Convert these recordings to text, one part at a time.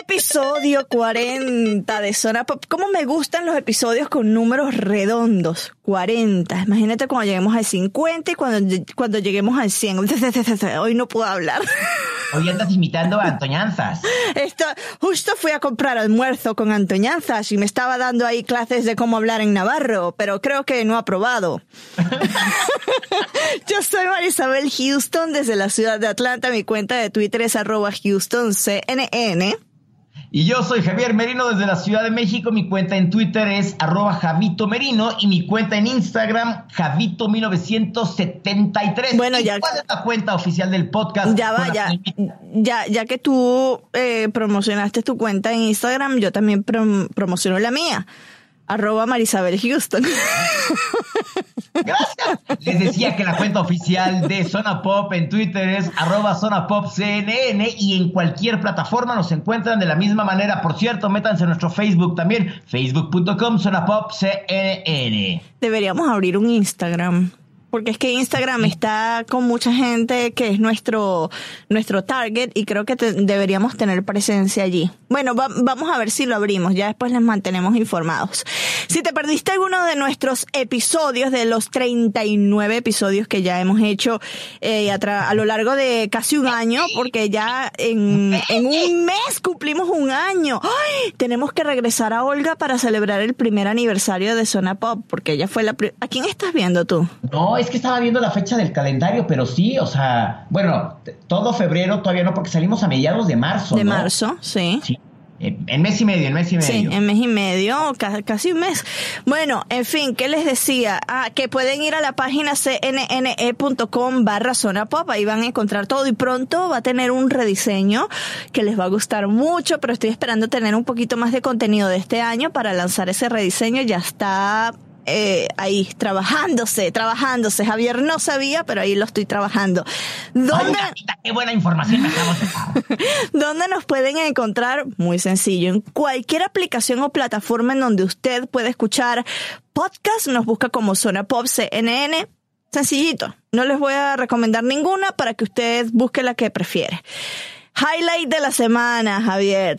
Episodio 40 de Zona Pop. ¿Cómo me gustan los episodios con números redondos? 40. Imagínate cuando lleguemos al 50 y cuando, cuando lleguemos al 100. Hoy no puedo hablar. Hoy andas imitando a Antoñanzas. Esto, justo fui a comprar almuerzo con Antoñanzas y me estaba dando ahí clases de cómo hablar en Navarro, pero creo que no ha probado. Yo soy Marisabel Houston desde la ciudad de Atlanta. Mi cuenta de Twitter es arroba HoustonCNN. Y yo soy Javier Merino desde la Ciudad de México. Mi cuenta en Twitter es arroba Javito Merino y mi cuenta en Instagram, Javito1973. Bueno, ¿Y ya- ¿Cuál es la cuenta oficial del podcast? Ya va, ya, ya, ya que tú eh, promocionaste tu cuenta en Instagram, yo también prom- promociono la mía. Arroba Marisabel Houston. Gracias. Les decía que la cuenta oficial de Zona Pop en Twitter es arroba CNN y en cualquier plataforma nos encuentran de la misma manera. Por cierto, métanse en nuestro Facebook también, facebook.com Zona CNN. Deberíamos abrir un Instagram. Porque es que Instagram está con mucha gente que es nuestro, nuestro target y creo que te- deberíamos tener presencia allí. Bueno, va- vamos a ver si lo abrimos, ya después les mantenemos informados. Si te perdiste alguno de nuestros episodios, de los 39 episodios que ya hemos hecho eh, a, lo largo de casi un año, porque ya en, un mes cumplimos un año. ¡Ay! Tenemos que regresar a Olga para celebrar el primer aniversario de Zona Pop, porque ella fue la... ¿A quién estás viendo tú? No, es que estaba viendo la fecha del calendario, pero sí, o sea, bueno, todo febrero todavía no, porque salimos a mediados de marzo. De ¿no? marzo, sí. Sí. En mes y medio, en mes y medio. Sí, en mes y medio, ca- casi un mes. Bueno, en fin, ¿qué les decía? Ah, que pueden ir a la página cnne.com barra zona pop, ahí van a encontrar todo y pronto va a tener un rediseño que les va a gustar mucho, pero estoy esperando tener un poquito más de contenido de este año para lanzar ese rediseño, ya está eh, ahí trabajándose, trabajándose. Javier no sabía, pero ahí lo estoy trabajando. Ay, ¿Dónde? Qué buena información. ¿Dónde nos pueden encontrar? Muy sencillo, en cualquier aplicación o plataforma en donde usted puede escuchar podcast, nos busca como Zona Pop CNN. Sencillito, no les voy a recomendar ninguna para que usted busque la que prefiere. Highlight de la semana, Javier.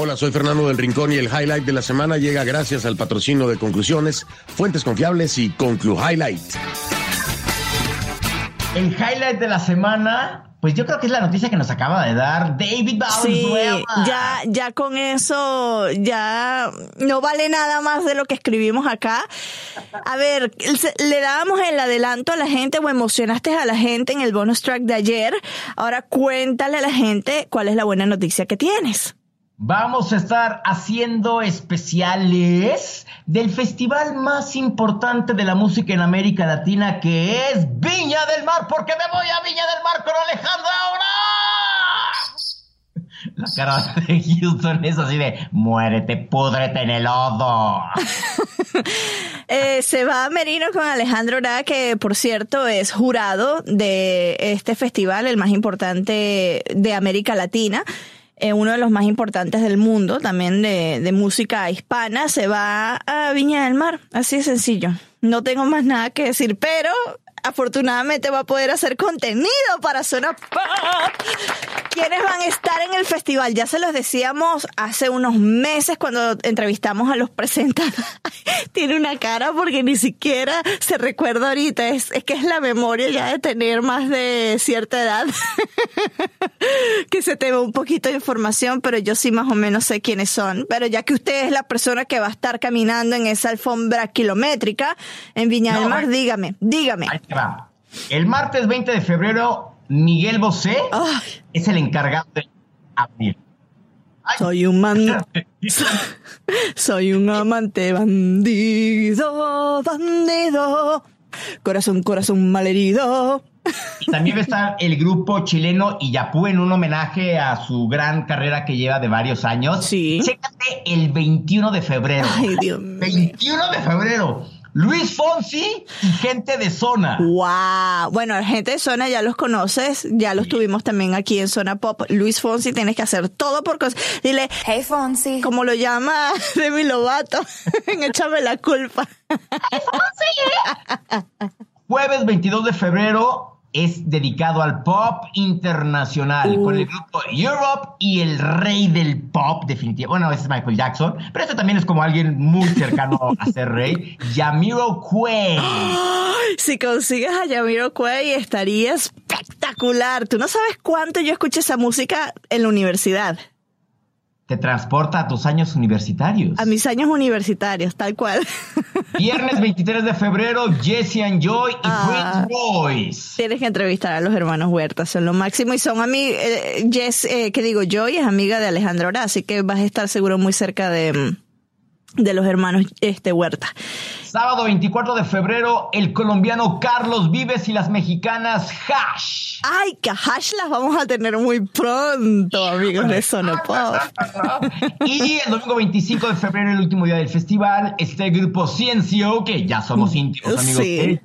Hola, soy Fernando del Rincón y el highlight de la semana llega gracias al patrocinio de Conclusiones, Fuentes Confiables y Conclu Highlight. El highlight de la semana, pues yo creo que es la noticia que nos acaba de dar David Sí, Valenzuela. ya, ya con eso, ya no vale nada más de lo que escribimos acá. A ver, le dábamos el adelanto a la gente o emocionaste a la gente en el bonus track de ayer. Ahora cuéntale a la gente cuál es la buena noticia que tienes. Vamos a estar haciendo especiales del festival más importante de la música en América Latina, que es Viña del Mar, porque me voy a Viña del Mar con Alejandra ahora. La cara de Houston es así de muérete, púdrete en el lodo. Eh, se va a Merino con Alejandro Ra, que por cierto es jurado de este festival, el más importante de América Latina. Eh, uno de los más importantes del mundo, también de, de música hispana, se va a Viña del Mar, así de sencillo. No tengo más nada que decir, pero afortunadamente va a poder hacer contenido para Zona Pop. ¿Quiénes van a estar en el festival? Ya se los decíamos hace unos meses cuando entrevistamos a los presentadores. Tiene una cara porque ni siquiera se recuerda ahorita. Es, es que es la memoria ya de tener más de cierta edad. que se te ve un poquito de información, pero yo sí más o menos sé quiénes son. Pero ya que usted es la persona que va a estar caminando en esa alfombra kilométrica en Viña del Mar, dígame, dígame. Va. El martes 20 de febrero, Miguel Bosé Ay. es el encargado de abrir. Soy un man... Soy un amante bandido, bandido. Corazón, corazón malherido. Y también va a estar el grupo chileno Iyapú en un homenaje a su gran carrera que lleva de varios años. Sí. Chécate el 21 de febrero. Ay, Dios mío. 21 de febrero. Luis Fonsi y gente de zona. Wow. Bueno, gente de Zona ya los conoces, ya los tuvimos también aquí en Zona Pop. Luis Fonsi, tienes que hacer todo por cosas. Dile, Hey Fonsi. como lo llama Demi Lovato, en Échame la culpa. Jueves 22 de febrero es dedicado al pop internacional Uh. con el grupo Europe y el rey del pop, definitivamente. Bueno, ese es Michael Jackson, pero este también es como alguien muy cercano a ser rey, Yamiro Quay. Si consigues a Yamiro Cuey estaría espectacular. Tú no sabes cuánto yo escuché esa música en la universidad, Te transporta a tus años universitarios. a mis años universitarios, tal cual. Viernes 23 de febrero, Jesse and Joy y Ah. Prince. Tienes que entrevistar a los hermanos Huertas, son lo máximo y son amigos. Jess, eh, que digo, Joy es amiga de Alejandro Ora, así que vas a estar seguro muy cerca de, mm, de los hermanos este Huerta. Sábado 24 de febrero, el colombiano Carlos Vives y las mexicanas Hash. Ay, que Hash las vamos a tener muy pronto, amigos de Sonopop. Y el domingo 25 de febrero, el último día del festival, está el grupo Ciencio, que ya somos íntimos amigos Sí. de ellos.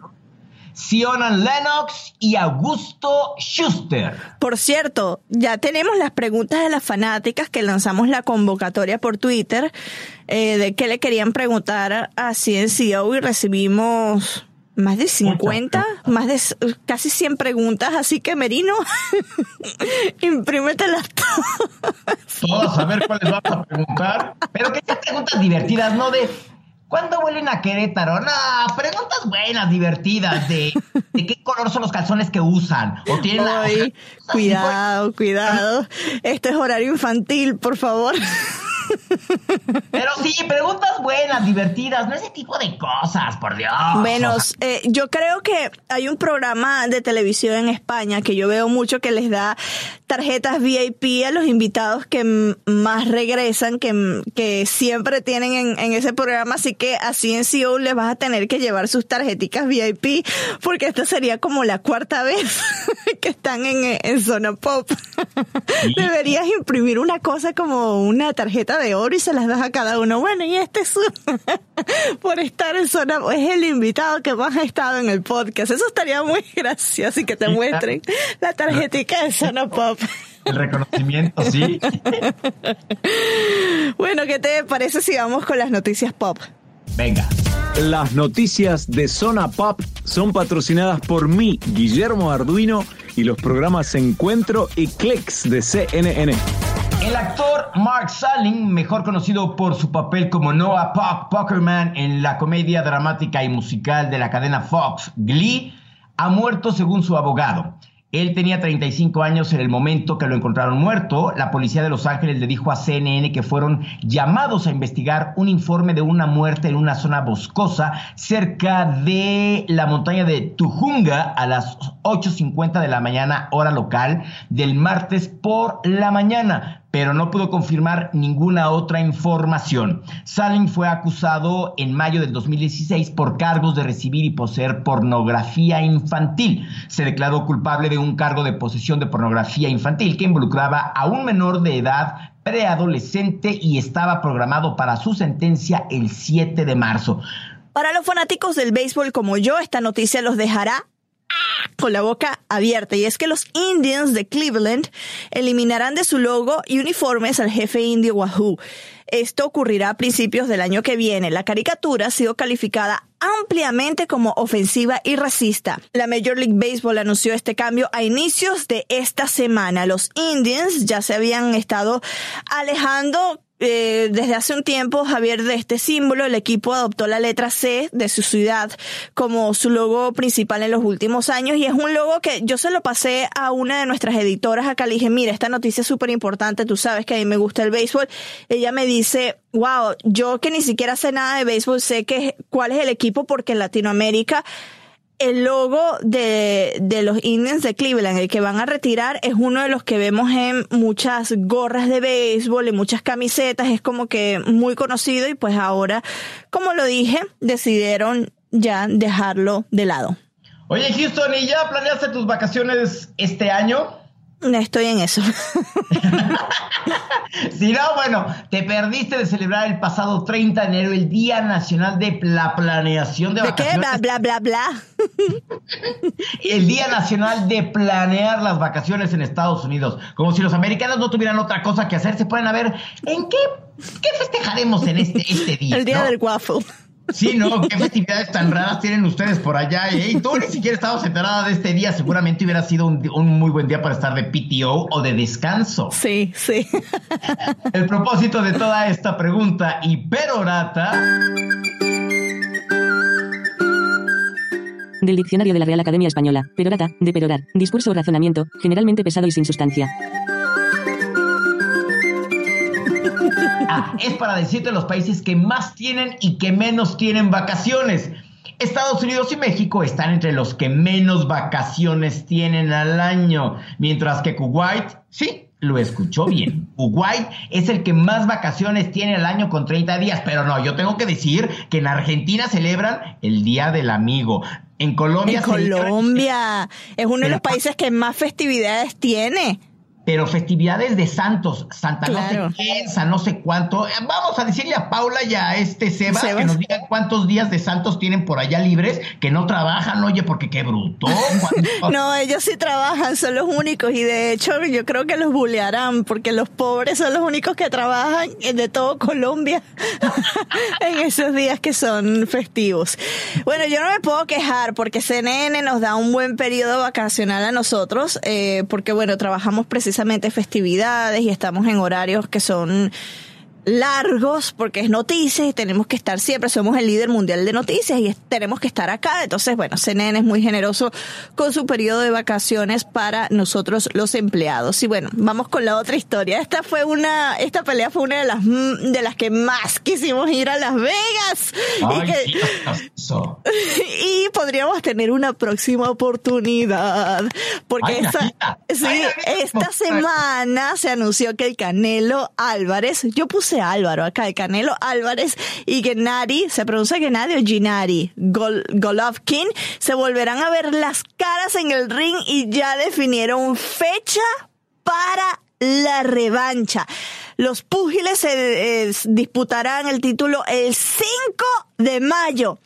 Sionan Lennox y Augusto Schuster. Por cierto, ya tenemos las preguntas de las fanáticas que lanzamos la convocatoria por Twitter eh, de qué le querían preguntar a CNCO y recibimos más de 50, más de casi 100 preguntas, así que Merino, imprímetelas todas. Todos a ver cuáles vamos a preguntar. Pero que sean preguntas divertidas, no de ¿cuándo vuelven a Querétaro? No, preguntas buenas, divertidas, de, de qué color son los calzones que usan. O tienen la- Ay, cuidado, cuidado. Esto es horario infantil, por favor. Pero sí, preguntas buenas, divertidas, no ese tipo de cosas, por Dios. Bueno, O sea, eh, yo creo que hay un programa de televisión en España que yo veo mucho que les da tarjetas VIP a los invitados que más regresan, que, que siempre tienen en, en ese programa, así que así en CEO les vas a tener que llevar sus tarjeticas VIP, porque esta sería como la cuarta vez que están en, en Zona Pop. Deberías imprimir una cosa como una tarjeta de oro y se las das a cada uno. Bueno, y este es su... por estar en Zona es el invitado que más ha estado en el podcast. Eso estaría muy gracioso y que te Sí, muestren la tarjetica de Zona Pop. el reconocimiento, sí. Bueno, ¿qué te parece si vamos con las noticias pop? Venga. Las noticias de Zona Pop son patrocinadas por mí, Guillermo Arduino, y los programas Encuentro y Clicks de CNN. El actor Mark Salling, mejor conocido por su papel como Noah Puck Puckerman en la comedia dramática y musical de la cadena Fox, Glee, ha muerto según su abogado. Él tenía 35 años en el momento que lo encontraron muerto. La policía de Los Ángeles le dijo a CNN que fueron llamados a investigar un informe de una muerte en una zona boscosa cerca de la montaña de Tujunga a las 8.50 de la mañana hora local del martes por la mañana pero no pudo confirmar ninguna otra información. Salling fue acusado en mayo del 2016 por cargos de recibir y poseer pornografía infantil. Se declaró culpable de un cargo de posesión de pornografía infantil que involucraba a un menor de edad preadolescente y estaba programado para su sentencia el 7 de marzo. Para los fanáticos del béisbol como yo, esta noticia los dejará con la boca abierta y es que los Indians de Cleveland eliminarán de su logo y uniformes al jefe indio Wahoo. Esto ocurrirá a principios del año que viene. La caricatura ha sido calificada ampliamente como ofensiva y racista. La Major League Baseball anunció este cambio a inicios de esta semana. Los Indians ya se habían estado alejando eh, desde hace un tiempo, Javier, de este símbolo, el equipo adoptó la letra C de su ciudad como su logo principal en los últimos años y es un logo que yo se lo pasé a una de nuestras editoras acá. Le dije, mira, esta noticia es súper importante, tú sabes que a mí me gusta el béisbol. Ella me dice, wow, yo que ni siquiera sé nada de béisbol, sé que, cuál es el equipo porque en Latinoamérica el logo de, de, los Indians de Cleveland, el que van a retirar, es uno de los que vemos en muchas gorras de béisbol, en muchas camisetas, es como que muy conocido y pues ahora, como lo dije, decidieron ya dejarlo de lado. Oye Houston, ¿y ya planeaste tus vacaciones este año? Estoy en eso. si no, bueno, te perdiste de celebrar el pasado 30 de enero el Día Nacional de la Planeación de, ¿De Vacaciones. qué? Bla, bla, bla, bla. el Día Nacional de Planear las Vacaciones en Estados Unidos. Como si los americanos no tuvieran otra cosa que hacer, se pueden a ver en qué, qué festejaremos en este, este día. El Día ¿no? del Waffle. Sí, ¿no? ¿Qué festividades tan raras tienen ustedes por allá? eh? Y tú ni siquiera estabas enterada de este día. Seguramente hubiera sido un, un, muy buen día para estar de PTO o de descanso. Sí, sí. El propósito de toda esta pregunta y perorata... Del diccionario de la Real Academia Española. Perorata, de perorar. Discurso o razonamiento, generalmente pesado y sin sustancia. Ah, es para decirte los países que más tienen y que menos tienen vacaciones. Estados Unidos y México están entre los que menos vacaciones tienen al año, mientras que Kuwait, sí, lo escuchó bien. Kuwait es el que más vacaciones tiene al año con 30 días, pero no, yo tengo que decir que en Argentina celebran el Día del Amigo. En Colombia. En Colombia es uno de los países que más festividades tiene pero festividades de santos, Santa Claro. no sé quién, San no sé cuánto. Eh, Vamos a decirle a Paula y a este Seba, Sebas. que nos digan cuántos días de santos tienen por allá libres, que no trabajan, oye, porque qué bruto. ¿Cuánto- No, ellos sí trabajan, son los únicos y de hecho yo creo que los bullearán porque los pobres son los únicos que trabajan de todo Colombia en esos días que son festivos. Bueno, yo no me puedo quejar porque CNN nos da un buen periodo vacacional a nosotros eh, porque bueno, trabajamos precisamente festividades y estamos en horarios que son largos porque es noticias y tenemos que estar siempre, somos el líder mundial de noticias y tenemos que estar acá. Entonces, bueno, CNN es muy generoso con su periodo de vacaciones para nosotros los empleados. Y bueno, vamos con la otra historia. Esta fue una, esta pelea fue una de las, mm, de las que más quisimos ir a Las Vegas. Y Ay, que- y podríamos tener una próxima oportunidad. Porque Ay, esa, Najita. sí, Ay, esta semana se anunció que el Canelo Álvarez, yo puse Álvaro acá, el Canelo Álvarez y Gennady, se pronuncia Gennady o Ginari, Gol, Golovkin, se volverán a ver las caras en el ring y ya definieron fecha para la revancha. Los púgiles se eh, disputarán el título el 5 de mayo.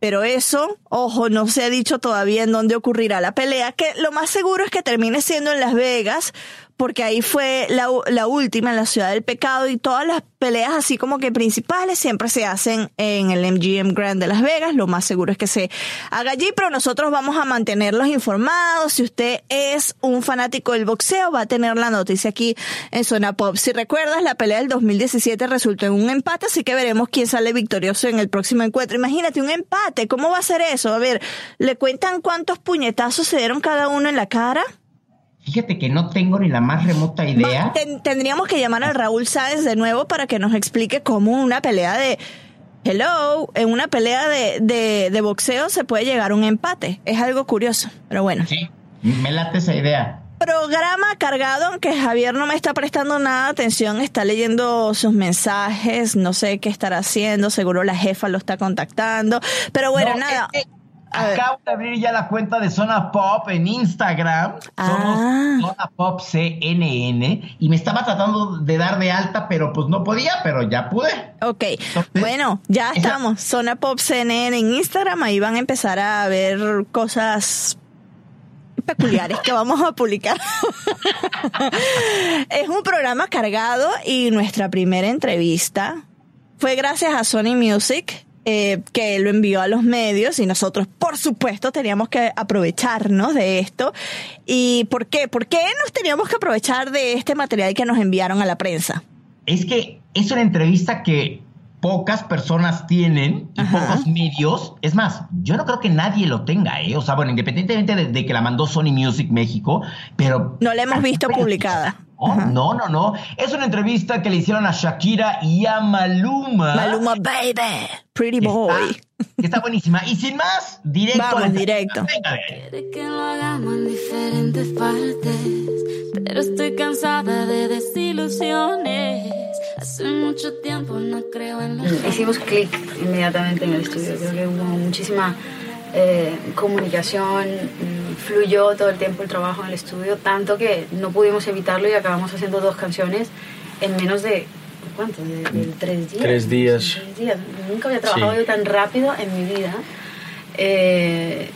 Pero eso, ojo, no se ha dicho todavía en dónde ocurrirá la pelea, que lo más seguro es que termine siendo en Las Vegas, porque ahí fue la, la última en la ciudad del pecado y todas las peleas así como que principales siempre se hacen en el MGM Grand de Las Vegas. Lo más seguro es que se haga allí, pero nosotros vamos a mantenerlos informados. Si usted es un fanático del boxeo, va a tener la noticia aquí en Zona Pop. Si recuerdas, la pelea del 2017 resultó en un empate, así que veremos quién sale victorioso en el próximo encuentro. Imagínate un empate, ¿cómo va a ser eso? A ver, ¿le cuentan cuántos puñetazos se dieron cada uno en la cara? Fíjate que no tengo ni la más remota idea. Ten- tendríamos que llamar al Raúl Sáenz de nuevo para que nos explique cómo una pelea de... Hello, en una pelea de, de, de boxeo se puede llegar a un empate. Es algo curioso, pero bueno. Sí, me late esa idea. Programa cargado, aunque Javier no me está prestando nada de atención, está leyendo sus mensajes, no sé qué estará haciendo, seguro la jefa lo está contactando, pero bueno, No, nada. es A. Acabo de abrir ya la cuenta de Zona Pop en Instagram. Somos Ah. Zona Pop CNN. Y me estaba tratando de dar de alta, pero pues no podía, pero ya pude. Ok, Entonces, bueno, ya esa- estamos. Zona Pop CNN en Instagram, ahí van a empezar a ver cosas peculiares que vamos a publicar. es un programa cargado y nuestra primera entrevista fue gracias a Sony Music. Eh, que lo envió a los medios y nosotros, por supuesto, teníamos que aprovecharnos de esto. ¿Y por qué? ¿Por qué nos teníamos que aprovechar de este material que nos enviaron a la prensa? Es que es una entrevista que pocas personas tienen y pocos medios. Es más, yo no creo que nadie lo tenga, ¿eh? O sea, bueno, independientemente de, de que la mandó Sony Music México, pero... No la hemos visto publicada. No, no, no, no. Es una entrevista que le hicieron a Shakira y a Maluma. Maluma Baby, Pretty Boy. Está, está buenísima. Y sin más, directo. a la Vamos, directo. A ver. Quiere que lo hagamos en diferentes partes, pero estoy cansada de desilusiones. Hace mucho tiempo no creo en los Hicimos clic inmediatamente en el estudio. Creo que hubo muchísima eh, comunicación, mm, fluyó todo el tiempo el trabajo en el estudio, tanto que no pudimos evitarlo y acabamos haciendo dos canciones en menos de. ¿Cuánto? De, de tres días. Tres días. Tres días. Nunca había trabajado Sí. yo tan rápido en mi vida. Eh,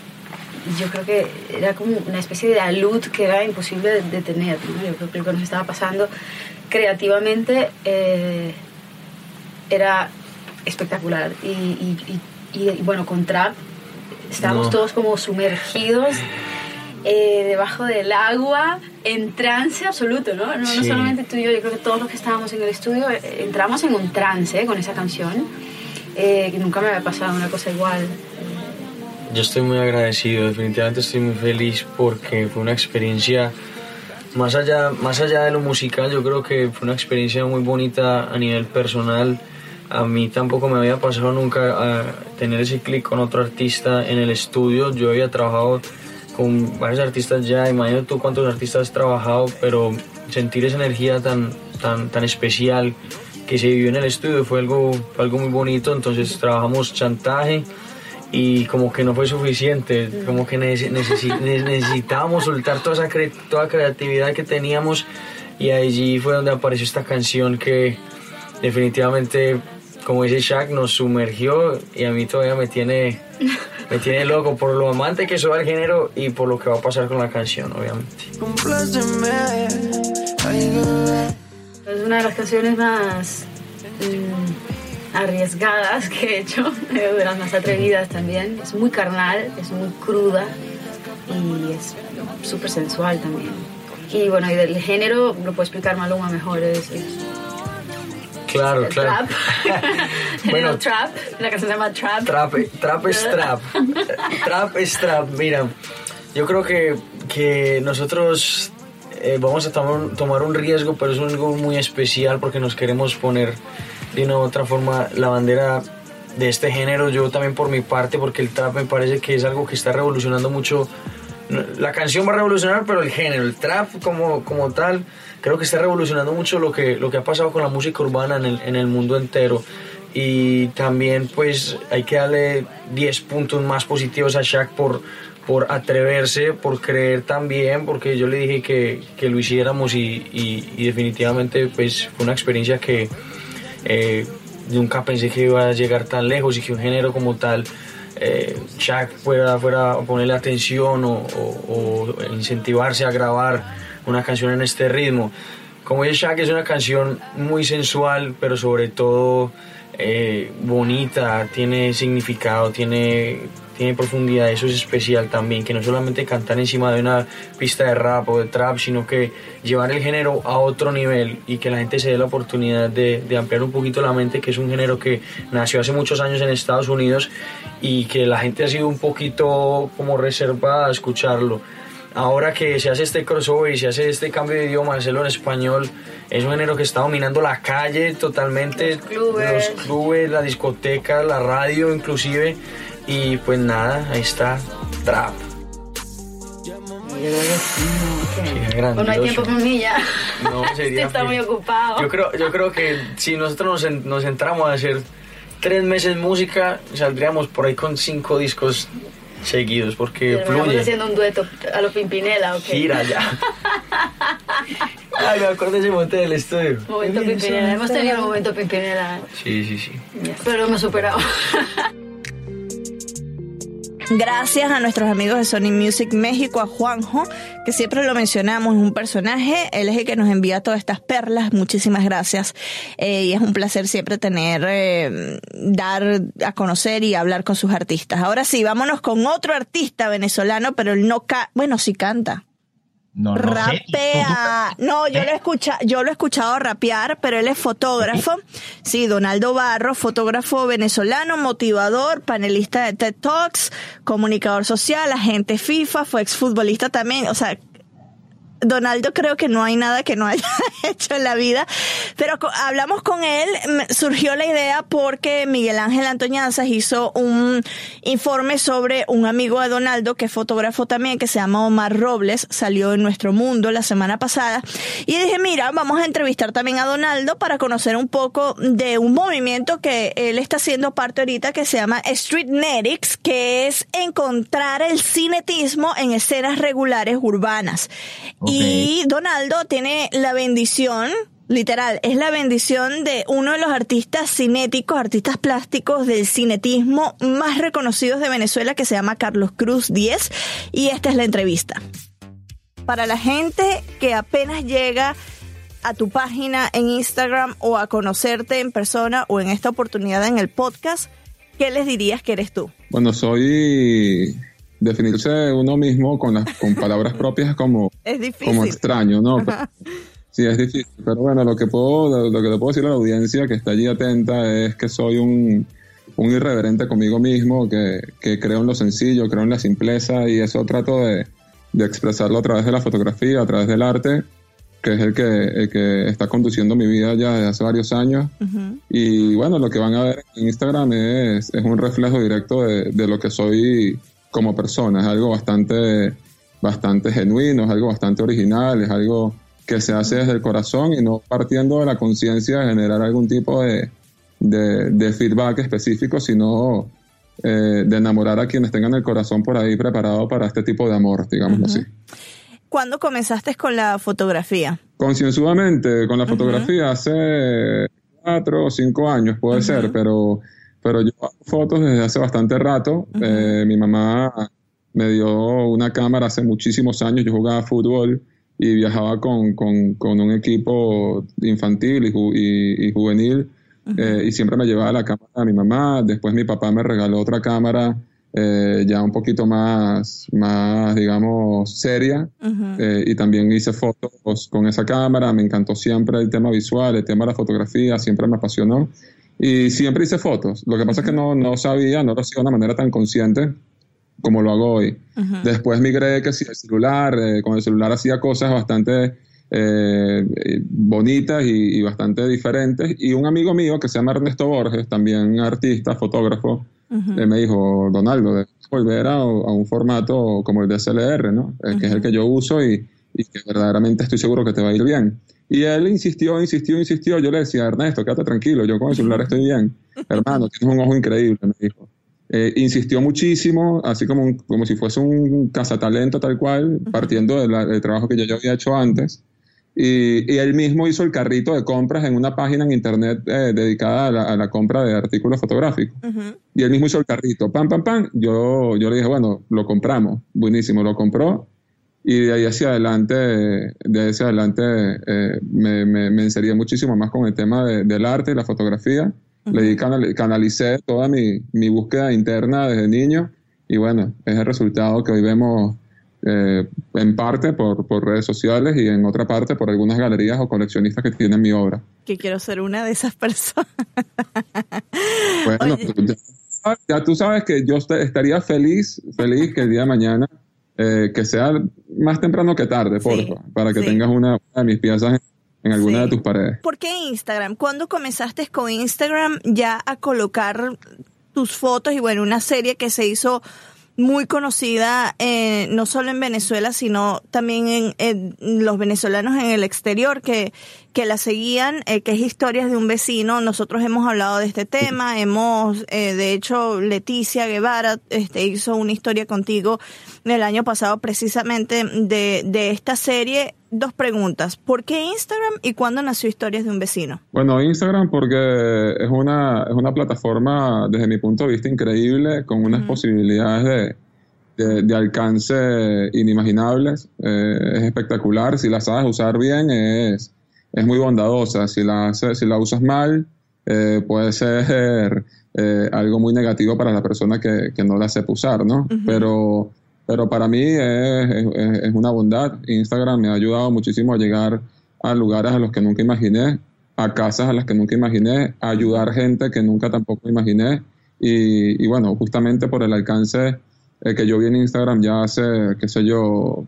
yo creo que era como una especie de alud que era imposible de detener. ¿no? Yo creo que lo que nos estaba pasando creativamente eh, era espectacular. Y, y- y- y, bueno, con Trap estábamos No. todos como sumergidos eh, debajo del agua, en trance absoluto, ¿no? No, solamente tú y yo, yo creo que todos los que estábamos en el estudio eh, entramos en un trance con esa canción. eh, que nunca me había pasado una cosa igual. Yo estoy muy agradecido, definitivamente estoy muy feliz porque fue una experiencia, más allá, más allá de lo musical, yo creo que fue una experiencia muy bonita a nivel personal. A mí tampoco me había pasado nunca a tener ese clic con otro artista en el estudio. Yo había trabajado con varios artistas ya, imagino tú cuántos artistas has trabajado, pero sentir esa energía tan, tan, tan especial que se vivió en el estudio fue algo, algo muy bonito. Entonces trabajamos chantaje y como que no fue suficiente, como que nece- necesi- ne- necesitábamos soltar toda esa cre- toda creatividad que teníamos y allí fue donde apareció esta canción que definitivamente, como dice Shaq, nos sumergió y a mí todavía me tiene, me tiene loco por lo amante que soy al género y por lo que va a pasar con la canción, obviamente. Es una de las canciones más mm, arriesgadas que he hecho, de las más atrevidas también. Es muy carnal, es muy cruda y es súper sensual también. Y bueno, y del género lo puede explicar Maluma mejor, es, es Claro, claro. trap. Bueno. Trap, la canción se llama Trap. Trap, trap es trap. trap es trap. Mira, yo creo que, que nosotros eh, vamos a tomar, un- tomar un riesgo, pero es un algo muy especial porque nos queremos poner de una u otra forma la bandera de este género. Yo también por mi parte, porque el trap me parece que es algo que está revolucionando mucho. La canción va a revolucionar, pero el género, el trap como, como tal, creo que está revolucionando mucho lo que, lo que ha pasado con la música urbana en el, en el mundo entero. Y también pues hay que darle 10 puntos más positivos a Shaq por, por atreverse, por creer también, porque yo le dije que, que lo hiciéramos y, y- y definitivamente pues fue una experiencia que eh, nunca pensé que iba a llegar tan lejos y que un género como tal eh, Shaq fuera, fuera a ponerle atención o, o- o incentivarse a grabar una canción en este ritmo. Como dice Shaq, es una canción muy sensual, pero sobre todo eh, bonita, tiene significado, tiene, tiene profundidad, eso es especial también, que no solamente cantar encima de una pista de rap o de trap, sino que llevar el género a otro nivel y que la gente se dé la oportunidad de, de ampliar un poquito la mente, que es un género que nació hace muchos años en Estados Unidos y que la gente ha sido un poquito como reservada a escucharlo. Ahora que se hace este crossover y se hace este cambio de idioma, hacerlo en español, es un género que está dominando la calle totalmente, Los clubes. los clubes, la discoteca, la radio inclusive, y pues nada, ahí está, trap. Sí, no, hay tiempo para mí ya. No, sería Está muy ocupado. Yo creo, yo creo que si nosotros nos entramos a hacer tres meses música, saldríamos por ahí con cinco discos seguidos, porque Terminamos fluye. haciendo un dueto a los Pimpinela, ¿ok? Gira ya. Ay, me acuerdo de ese momento del estudio. Momento Pimpinela. Hemos tenido un momento Pimpinela, Sí, sí, sí. pero lo hemos superado. Gracias a nuestros amigos de Sony Music México, a Juanjo, que siempre lo mencionamos, es un personaje, él es el que nos envía todas estas perlas, muchísimas gracias. Eh, y es un placer siempre tener, eh, dar a conocer y hablar con sus artistas. Ahora sí, vámonos con otro artista venezolano, pero él no ca bueno, sí canta. No, no sé. Rapea. No, yo lo, he escucha, yo lo he escuchado rapear, pero él es fotógrafo. Sí, Donaldo Barro, fotógrafo venezolano, motivador, panelista de TED Talks, comunicador social, agente FIFA, fue exfutbolista también. O sea, Donaldo creo que no hay nada que no haya hecho en la vida, pero hablamos con él, surgió la idea porque Miguel Ángel Antoñanzas hizo un informe sobre un amigo de Donaldo que es fotógrafo también, que se llama Omar Robles, salió en Nuestro Mundo la semana pasada, y dije, mira, vamos a entrevistar también a Donaldo para conocer un poco de un movimiento que él está haciendo parte ahorita que se llama Street Netics, que es encontrar el cinetismo en escenas regulares urbanas. Y Donaldo tiene la bendición, literal, es la bendición de uno de los artistas cinéticos, artistas plásticos del cinetismo más reconocidos de Venezuela que se llama Carlos Cruz Díez. Y esta es la entrevista. Para la gente que apenas llega a tu página en Instagram o a conocerte en persona o en esta oportunidad en el podcast, ¿qué les dirías que eres tú? Bueno, soy definirse uno mismo con las con palabras propias como, Es difícil. como extraño, ¿no? Pero- sí, es difícil. Pero bueno, lo que puedo, lo que le puedo decir a la audiencia que está allí atenta es que soy un, un irreverente conmigo mismo, que, que creo en lo sencillo, creo en la simpleza y eso trato de, de expresarlo a través de la fotografía, a través del arte, que es el que, el que está conduciendo mi vida ya desde hace varios años. Y bueno, lo que van a ver en Instagram es, es un reflejo directo de, de lo que soy como persona. Es algo bastante, bastante genuino, es algo bastante original, es algo que se hace desde el corazón y no partiendo de la conciencia de generar algún tipo de, de, de feedback específico, sino eh, de enamorar a quienes tengan el corazón por ahí preparado para este tipo de amor, digámoslo así. ¿Cuándo comenzaste con la fotografía? Concienzudamente con la fotografía hace cuatro o cinco años puede ser, pero, pero yo hago fotos desde hace bastante rato. Eh, mi mamá me dio una cámara hace muchísimos años, yo jugaba fútbol y viajaba con, con- con un equipo infantil y, ju- y- y juvenil eh, y siempre me llevaba la cámara a mi mamá. Después mi papá me regaló otra cámara eh, ya un poquito más, más digamos, seria. Eh, y también hice fotos con esa cámara, me encantó siempre el tema visual, el tema de la fotografía, siempre me apasionó. Y siempre hice fotos. Lo que pasa es que no, no sabía, no lo hacía de una manera tan consciente como lo hago hoy. Después migré que sí, el celular, eh, con el celular hacía cosas bastante eh, bonitas y, y bastante diferentes. Y un amigo mío que se llama Ernesto Borges, también artista, fotógrafo, eh, me dijo, Donaldo, debes volver a, a un formato como el de SLR, ¿no? Eh, que es el que yo uso y, y que verdaderamente estoy seguro que te va a ir bien. Y él insistió, insistió, insistió. Yo le decía, Ernesto, quédate tranquilo, yo con el celular estoy bien. Hermano, tienes un ojo increíble, me dijo. Eh, insistió muchísimo, así como, un- como si fuese un cazatalento tal cual, partiendo de del trabajo que yo ya había hecho antes. Y, y él mismo hizo el carrito de compras en una página en internet eh, dedicada a la, a la compra de artículos fotográficos. Y él mismo hizo el carrito, pam, pam, pam. Yo, yo le dije, bueno, lo compramos. Buenísimo, lo compró. Y de ahí hacia adelante, de ahí hacia adelante eh, me, me, me inserí muchísimo más con el tema de- del arte y la fotografía. Le di canal- canalicé toda mi, mi búsqueda interna desde niño. Y bueno, es el resultado que hoy vemos eh, en parte por, por redes sociales y en otra parte por algunas galerías o coleccionistas que tienen mi obra. Que quiero ser una de esas personas. Bueno, ya, ya tú sabes que yo est- estaría feliz, feliz que el día de mañana, eh, que sea más temprano que tarde, porfa, para que sí. tengas una, una de mis piezas en, en alguna de tus paredes. ¿Por qué Instagram? ¿Cuándo comenzaste con Instagram ya a colocar tus fotos y bueno, una serie que se hizo muy conocida eh, no solo en Venezuela, sino también en, en los venezolanos en el exterior que, que la seguían, eh, que es Historias de un vecino. Nosotros hemos hablado de este tema, hemos, eh, de hecho, Leticia Guevara este, hizo una historia contigo el año pasado precisamente de, de esta serie dos preguntas. ¿Por qué Instagram y cuándo nació Historias de un vecino? Bueno, Instagram porque es una, es una plataforma, desde mi punto de vista, increíble, con unas posibilidades de, de, de alcance inimaginables. Eh, es espectacular. Si la sabes usar bien, es, es muy bondadosa. Si la, si la usas mal, eh, puede ser eh, algo muy negativo para la persona que, que no la sepa usar, ¿no? Pero, pero para mí es, es- es una bondad. Instagram me ha ayudado muchísimo a llegar a lugares a los que nunca imaginé, a casas a las que nunca imaginé, a ayudar gente que nunca tampoco imaginé. Y, y bueno, justamente por el alcance eh, que yo vi en Instagram ya hace, qué sé yo,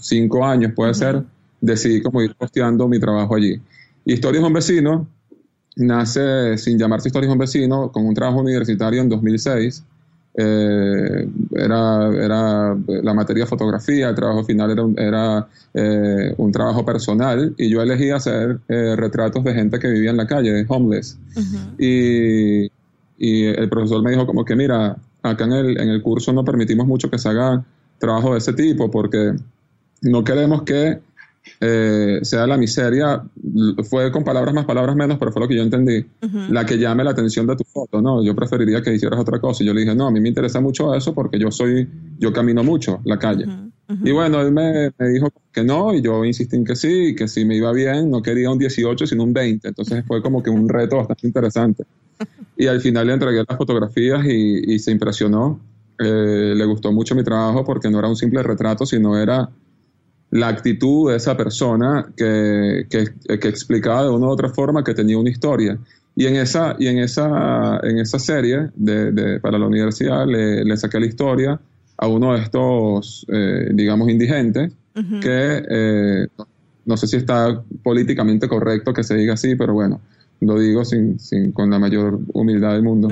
cinco años puede ser, decidí como ir posteando mi trabajo allí. Historias de un vecino nace sin llamarse Historias de un vecino, con un trabajo universitario en 2006. Eh, era, era la materia fotografía, el trabajo final era, un- era eh, un trabajo personal y yo elegí hacer eh, retratos de gente que vivía en la calle, homeless. Y, y el profesor me dijo como que, mira, acá en el, en el curso no permitimos mucho que se haga trabajo de ese tipo porque no queremos que eh, sea la miseria, fue con palabras más, palabras menos, pero fue lo que yo entendí, la que llame la atención de tu foto, ¿no? Yo preferiría que hicieras otra cosa. Y yo le dije, no, a mí me interesa mucho eso porque yo soy, yo camino mucho la calle. Y bueno, él me, me dijo que no, y yo insistí en que sí, que si me iba bien, no quería un 18, sino un 20. Entonces fue como que un reto bastante interesante. Y al final le entregué las fotografías y, y se impresionó. Eh, le gustó mucho mi trabajo porque no era un simple retrato, sino era la actitud de esa persona que, que, que explicaba de una u otra forma que tenía una historia. Y en esa, y en esa, en esa serie de, de- para la universidad le, le saqué la historia a uno de estos, eh, digamos, indigentes, que eh, no sé si está políticamente correcto que se diga así, pero bueno, lo digo sin, sin, con la mayor humildad del mundo.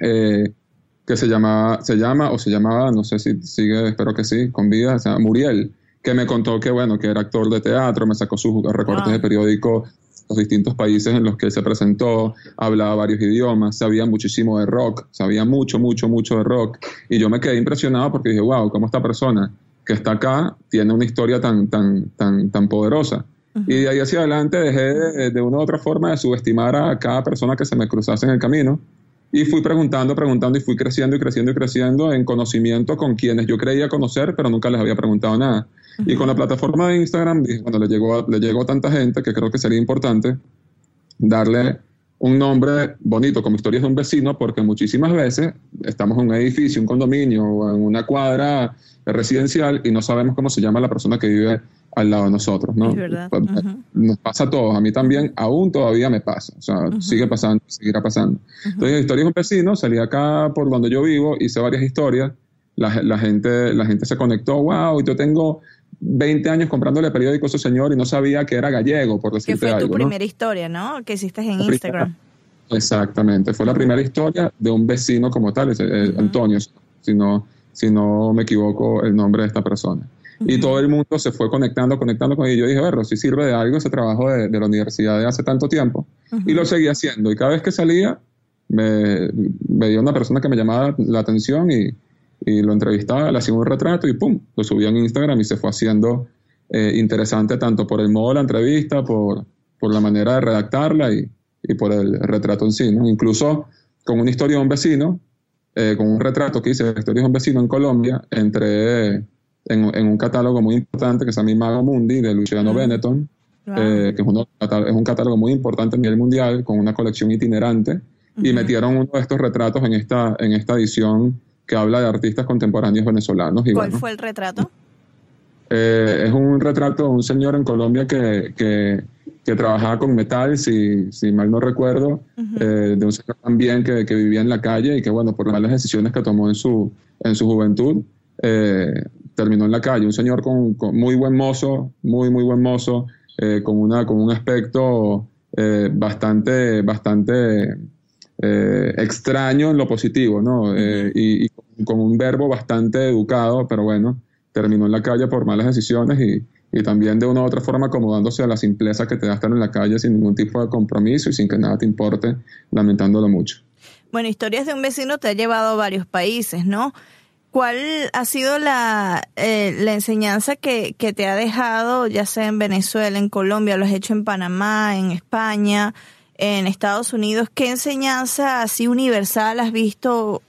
Eh, que se llamaba, se llama o se llamaba, no sé si sigue, espero que sí, con vida, se llama Muriel, que me contó que bueno, que era actor de teatro, me sacó sus recortes de periódico los distintos países en los que se presentó, hablaba varios idiomas, sabía muchísimo de rock, sabía mucho, mucho, mucho de rock, y yo me quedé impresionado porque dije, wow, cómo esta persona que está acá tiene una historia tan, tan, tan, tan poderosa. Y de ahí hacia adelante dejé de, de una u otra forma de subestimar a cada persona que se me cruzase en el camino. Y fui preguntando, preguntando y fui creciendo y creciendo y creciendo en conocimiento con quienes yo creía conocer, pero nunca les había preguntado nada. Y con la plataforma de Instagram, dije, bueno, le llegó, le llegó a tanta gente que creo que sería importante darle un nombre bonito como historias de un vecino, porque muchísimas veces estamos en un edificio, un condominio o en una cuadra residencial y no sabemos cómo se llama la persona que vive al lado de nosotros, ¿no? Es verdad. Pues, Nos pasa a todos, a mí también, aún todavía me pasa, o sea, sigue pasando, seguirá pasando. Entonces, historias de un vecino, salí acá por donde yo vivo, hice varias historias, la, la gente, la gente se conectó, wow, yo tengo 20 años comprándole periódico a ese señor y no sabía que era gallego, por Que decirte fue tu algo, ¿no? primera historia, ¿no? Que hiciste en La primera. Instagram. Exactamente, fue la primera historia de un vecino como tal, ese, eh, Antonio, si no, si no me equivoco el nombre de esta persona. Y todo el mundo se fue conectando, conectando con. Y yo dije, bueno, si sirve de algo ese trabajo de, de la universidad de hace tanto tiempo. Y lo seguí haciendo. Y cada vez que salía, me veía una persona que me llamaba la atención y, y lo entrevistaba, le hacía un retrato y pum, lo subía en Instagram y se fue haciendo eh, interesante tanto por el modo de la entrevista, por, por la manera de redactarla y, y por el retrato en sí. ¿no? Incluso con una historia de un vecino, eh, con un retrato que hice de historia de un vecino en Colombia, entré en, en un catálogo muy importante que se llama Imago Mundi de Luciano Benetton, eh, que es, uno- es un catálogo muy importante a nivel mundial, con una colección itinerante, y metieron uno de estos retratos en esta, en esta edición que habla de artistas contemporáneos venezolanos. Y ¿Cuál bueno, fue el retrato? eh, es un retrato de un señor en Colombia que, que, que trabajaba con metal, si, si mal no recuerdo, eh, de un señor también que, que vivía en la calle y que, bueno, por las malas decisiones que tomó en su, en su juventud, eh, terminó en la calle. Un señor con, con muy buen mozo, muy, muy buen mozo, eh, con, una, con un aspecto eh, bastante, bastante eh, extraño en lo positivo, ¿no? Eh, y, con un verbo bastante educado, pero bueno, terminó en la calle por malas decisiones y, y también de una u otra forma acomodándose a la simpleza que te da estar en la calle sin ningún tipo de compromiso y sin que nada te importe, lamentándolo mucho. Bueno, Historias de un vecino te ha llevado a varios países, ¿no? ¿Cuál ha sido la, eh, la enseñanza que, que te ha dejado, ya sea en Venezuela, en Colombia, lo has hecho en Panamá, en España, en Estados Unidos? ¿Qué enseñanza así universal has visto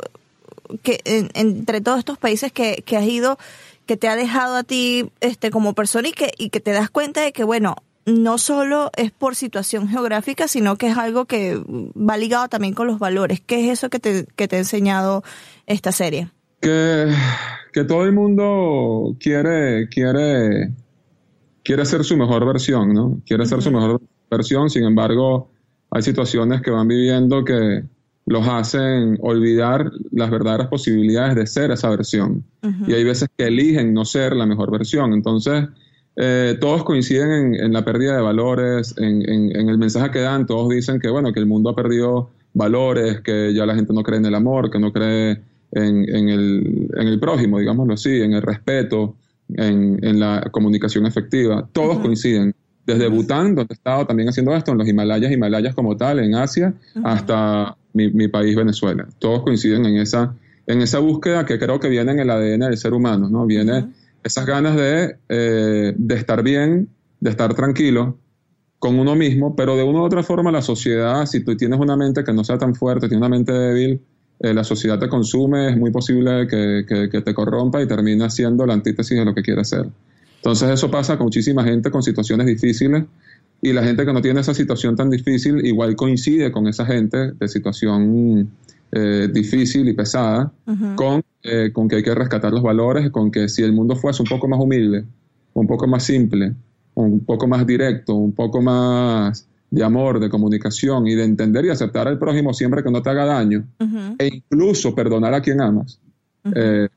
que en- entre todos estos países que, que has ido, que te ha dejado a ti este como persona y que, y que te das cuenta de que, bueno, no solo es por situación geográfica, sino que es algo que va ligado también con los valores. ¿Qué es eso que te, que te ha enseñado esta serie? Que, que todo el mundo quiere, quiere, quiere ser su mejor versión, ¿no? Quiere ser su mejor versión, sin embargo, hay situaciones que van viviendo que los hacen olvidar las verdaderas posibilidades de ser esa versión. Y hay veces que eligen no ser la mejor versión. Entonces, eh, todos coinciden en, en la pérdida de valores, en, en- en el mensaje que dan, todos dicen que, bueno, que el mundo ha perdido valores, que ya la gente no cree en el amor, que no cree en, en el, en el prójimo, digámoslo así, en el respeto, en, en la comunicación efectiva. Todos coinciden. Desde Bután, donde he estado también haciendo esto, en los Himalayas, Himalayas como tal, en Asia, hasta mi, mi país, Venezuela. Todos coinciden en esa, en esa búsqueda que creo que viene en el ADN del ser humano, ¿no? Viene esas ganas de, eh, de estar bien, de estar tranquilo con uno mismo, pero de una u otra forma la sociedad, si tú tienes una mente que no sea tan fuerte, tienes una mente débil, eh, la sociedad te consume, es muy posible que, que- que te corrompa y termine siendo la antítesis de lo que quieres ser. Entonces eso pasa con muchísima gente con situaciones difíciles y la gente que no tiene esa situación tan difícil igual coincide con esa gente de situación eh, difícil y pesada con, eh, con que hay que rescatar los valores, con que si el mundo fuese un poco más humilde, un poco más simple, un poco más directo, un poco más de amor, de comunicación y de entender y aceptar al prójimo siempre que no te haga daño e incluso perdonar a quien amas, eh,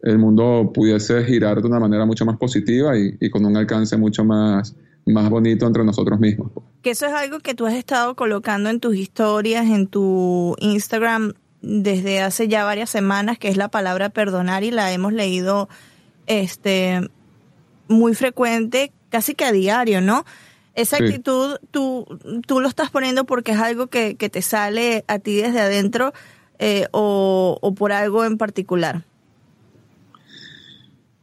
el mundo pudiese girar de una manera mucho más positiva y, y con un alcance mucho más, más bonito entre nosotros mismos. Que eso es algo que tú has estado colocando en tus historias, en tu Instagram desde hace ya varias semanas, que es la palabra perdonar y la hemos leído este muy frecuente, casi que a diario, ¿no? Esa Sí. actitud tú, tú lo estás poniendo porque es algo que, que te sale a ti desde adentro eh, o, o por algo en particular.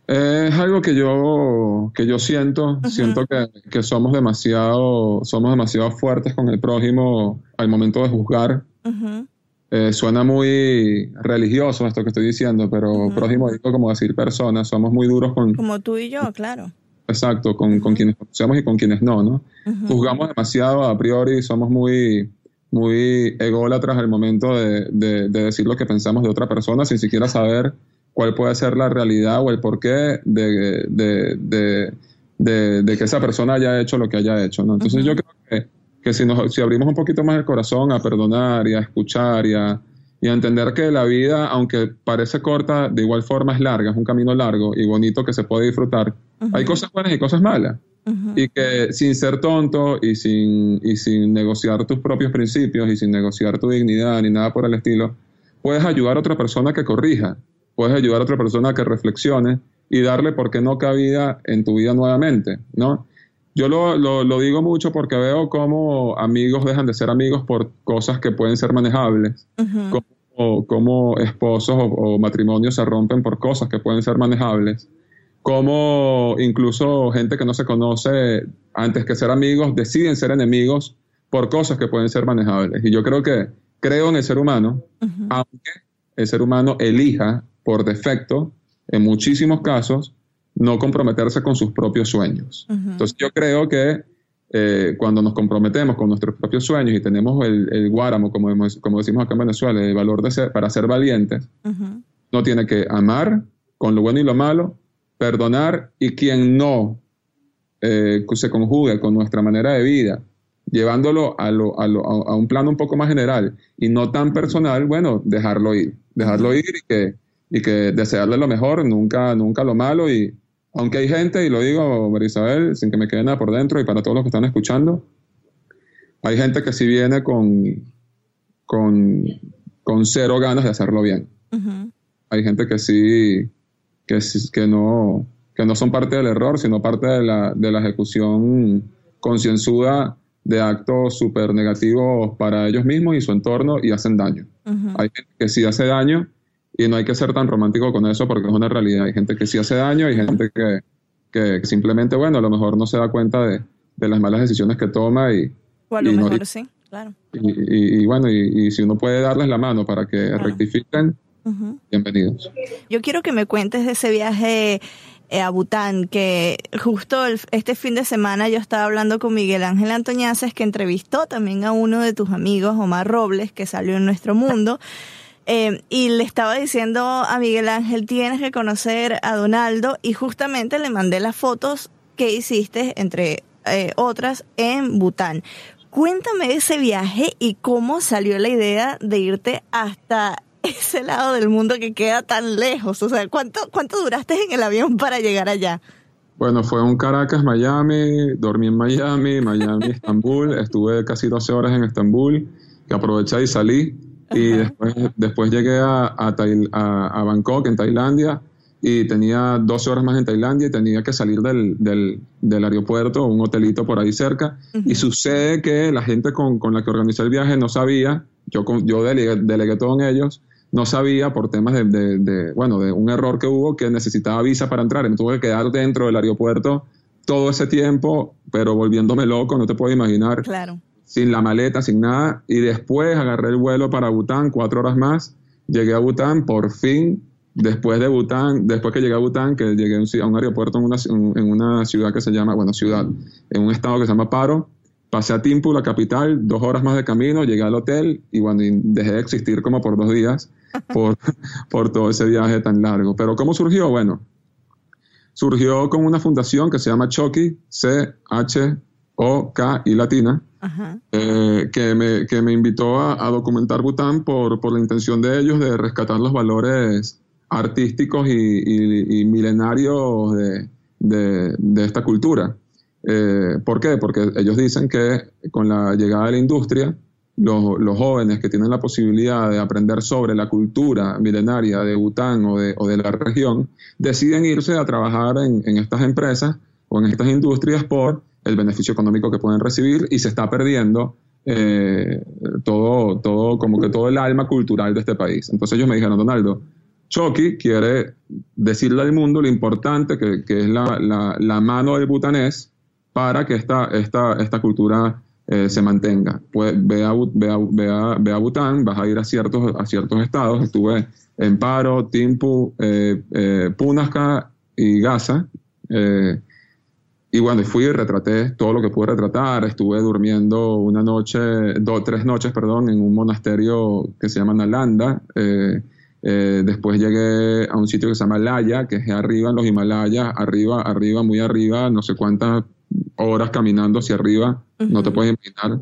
Es algo que yo, que yo siento, siento que, que somos demasiado, somos demasiado fuertes con el prójimo al momento de juzgar. Eh, suena muy religioso esto que estoy diciendo, pero prójimo digo como decir personas, somos muy duros con, Como tú y yo, claro. Exacto, con, con quienes conocemos y con quienes no, ¿no? Juzgamos demasiado a priori, somos muy, muy ególatras al momento de, de- de decir lo que pensamos de otra persona sin siquiera saber cuál puede ser la realidad o el porqué de, de, de, que esa persona haya hecho lo que haya hecho, ¿no? Entonces yo creo que, que si, nos, si abrimos un poquito más el corazón a perdonar y a escuchar y a, y a entender que la vida, aunque parece corta, de igual forma es larga, es un camino largo y bonito que se puede disfrutar. Hay cosas buenas y cosas malas. Y que sin ser tonto y sin, y sin negociar tus propios principios y sin negociar tu dignidad ni nada por el estilo, puedes ayudar a otra persona que corrija, puedes ayudar a otra persona que reflexione y darle, ¿por qué no, cabida en tu vida nuevamente? ¿no? Yo lo, lo, lo digo mucho porque veo cómo amigos dejan de ser amigos por cosas que pueden ser manejables, cómo, cómo esposos o, o matrimonios se rompen por cosas que pueden ser manejables, cómo incluso gente que no se conoce antes que ser amigos deciden ser enemigos por cosas que pueden ser manejables. Y yo creo que creo en el ser humano, aunque el ser humano elija por defecto, en muchísimos casos, no comprometerse con sus propios sueños. Entonces yo creo que eh, cuando nos comprometemos con nuestros propios sueños y tenemos el, el guáramo, como, hemos- como decimos acá en Venezuela, el valor de ser, para ser valientes, no tiene que amar con lo bueno y lo malo, perdonar y quien no eh, se conjugue con nuestra manera de vida, llevándolo a, lo- a lo- a- a un plano un poco más general y no tan personal, bueno, dejarlo ir, dejarlo ir y que, y que desearle lo mejor, nunca, nunca lo malo y aunque hay gente, y lo digo, María Isabel, sin que me quede nada por dentro y para todos los que están escuchando, hay gente que sí viene con, con, con cero ganas de hacerlo bien. Hay gente que sí, que, que, no, que no son parte del error, sino parte de la, de la ejecución concienzuda de actos súper negativos para ellos mismos y su entorno y hacen daño. Hay gente que sí hace daño y no hay que ser tan romántico con eso porque es una realidad. Hay gente que sí hace daño, hay gente que, que simplemente, bueno, a lo mejor no se da cuenta de, de las malas decisiones que toma y... O a lo y no- mejor sí, claro. y, y- y bueno, y, y si uno puede darles la mano para que rectifiquen, bienvenidos. Yo quiero que me cuentes de ese viaje eh, a Bután, que justo el- este fin de semana yo estaba hablando con Miguel Ángel Antoñaces, que entrevistó también a uno de tus amigos, Omar Robles, que salió en nuestro mundo. Eh, y le estaba diciendo a Miguel Ángel, tienes que conocer a Donaldo, y justamente le mandé las fotos que hiciste, entre eh, otras, en Bután. Cuéntame ese viaje y cómo salió la idea de irte hasta ese lado del mundo que queda tan lejos. O sea, ¿cuánto, cuánto duraste en el avión para llegar allá? Bueno, fue un Caracas, Miami, dormí en Miami, Miami, Estambul, estuve casi 12 horas en Estambul, que aproveché y salí, y después, después llegué a, a, Tail- a- Bangkok, en Tailandia, y tenía 12 horas más en Tailandia y tenía que salir del, del, del aeropuerto, un hotelito por ahí cerca, y sucede que la gente con, con la que organizé el viaje no sabía, yo, yo delegué, delegué todo en ellos, no sabía por temas de, de- de, bueno, de un error que hubo que necesitaba visa para entrar. Y me tuve que quedar dentro del aeropuerto todo ese tiempo, pero volviéndome loco, no te puedo imaginar, Claro. Sin la maleta, sin nada. Y después agarré el vuelo para Bután, cuatro horas más. Llegué a Bután, por fin, después de Bután, después que llegué a Bután, que llegué a un, aeropuerto en una, en una ciudad que se llama, bueno, ciudad, en un estado que se llama Paro. Pasé a Timpu, la capital, dos horas más de camino, llegué al hotel y bueno, y dejé de existir como por dos días por, por todo ese viaje tan largo. Pero ¿cómo surgió? Bueno, surgió con una fundación que se llama Choki, C-H-O-K y latina, eh, que, me, que me invitó a, a documentar Bután por, por la intención de ellos de rescatar los valores artísticos y, y- y milenarios de, de- de esta cultura. Eh, ¿Por qué? Porque ellos dicen que con la llegada de la industria, los, los jóvenes que tienen la posibilidad de aprender sobre la cultura milenaria de Bután o de, o de la región, deciden irse a trabajar en, en estas empresas o en estas industrias por el beneficio económico que pueden recibir y se está perdiendo eh, todo, todo, como que todo el alma cultural de este país. Entonces ellos me dijeron, Donaldo, Chucky quiere decirle al mundo lo importante que, que es la, la- mano del butanés para que esta, esta, esta cultura eh, se mantenga. Pues ve a, ve, a, a Bután, vas a ir a ciertos, a ciertos estados. Estuve en Paro, Timpu, eh, eh, Punasca y Gaza. Y bueno, fui y retraté todo lo que pude retratar. Estuve durmiendo una noche, dos, tres noches, perdón, en un monasterio que se llama Nalanda. Eh, eh, después llegué a un sitio que se llama Laya, que es arriba en los Himalayas, arriba, arriba, muy arriba, no sé cuántas horas caminando hacia arriba, no te puedes imaginar.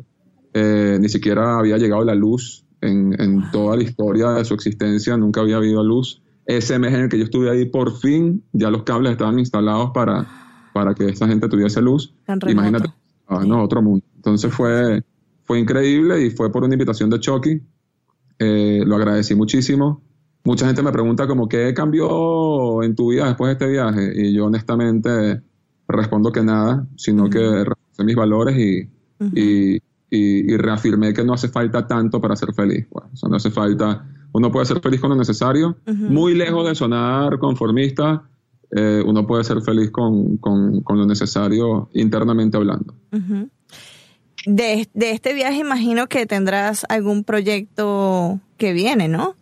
Eh, ni siquiera había llegado la luz en, en toda la historia de su existencia, nunca había habido luz. Ese mes en el que yo estuve ahí, por fin, ya los cables estaban instalados para, para que esa gente tuviese luz. Imagínate, ah, no, otro mundo. Entonces fue, fue increíble y fue por una invitación de Chucky. Eh, lo agradecí muchísimo. Mucha gente me pregunta como, ¿qué cambió en tu vida después de este viaje? Y yo honestamente respondo que nada, sino que reforcé mis valores y, y, y- y reafirmé que no hace falta tanto para ser feliz. Bueno, o sea, no hace falta, uno puede ser feliz con lo necesario, muy lejos de sonar conformista, eh, uno puede ser feliz con, con- con lo necesario internamente hablando. De, de este viaje imagino que tendrás algún proyecto que viene, ¿no?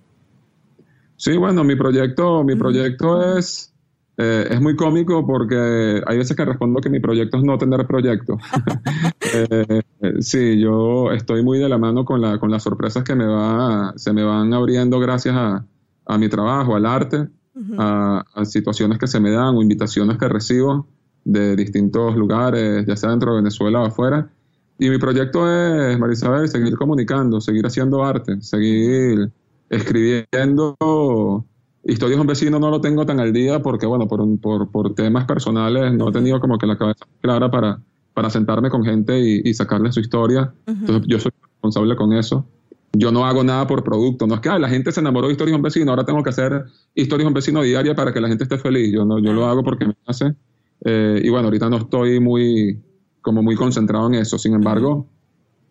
Sí, bueno, mi proyecto, mi proyecto es, eh, es muy cómico porque hay veces que respondo que mi proyecto es no tener proyecto. Eh, sí, yo estoy muy de la mano con, la, con las sorpresas que me va, se me van abriendo gracias a, a mi trabajo, al arte, a, a situaciones que se me dan o invitaciones que recibo de distintos lugares, ya sea dentro de Venezuela o afuera. Y mi proyecto es, Marisabel, seguir comunicando, seguir haciendo arte, seguir escribiendo. Historias de un vecino no lo tengo tan al día porque, bueno, por, un- por, por temas personales no he tenido como que la cabeza clara para, para sentarme con gente y, y sacarle su historia. Entonces yo soy responsable con eso. Yo no hago nada por producto. No es que "Ah, la gente se enamoró de historias de un vecino, ahora tengo que hacer historias de un vecino diaria para que la gente esté feliz. Yo, no, yo lo hago porque me hace. Eh, y bueno, ahorita no estoy muy, como muy concentrado en eso. Sin embargo,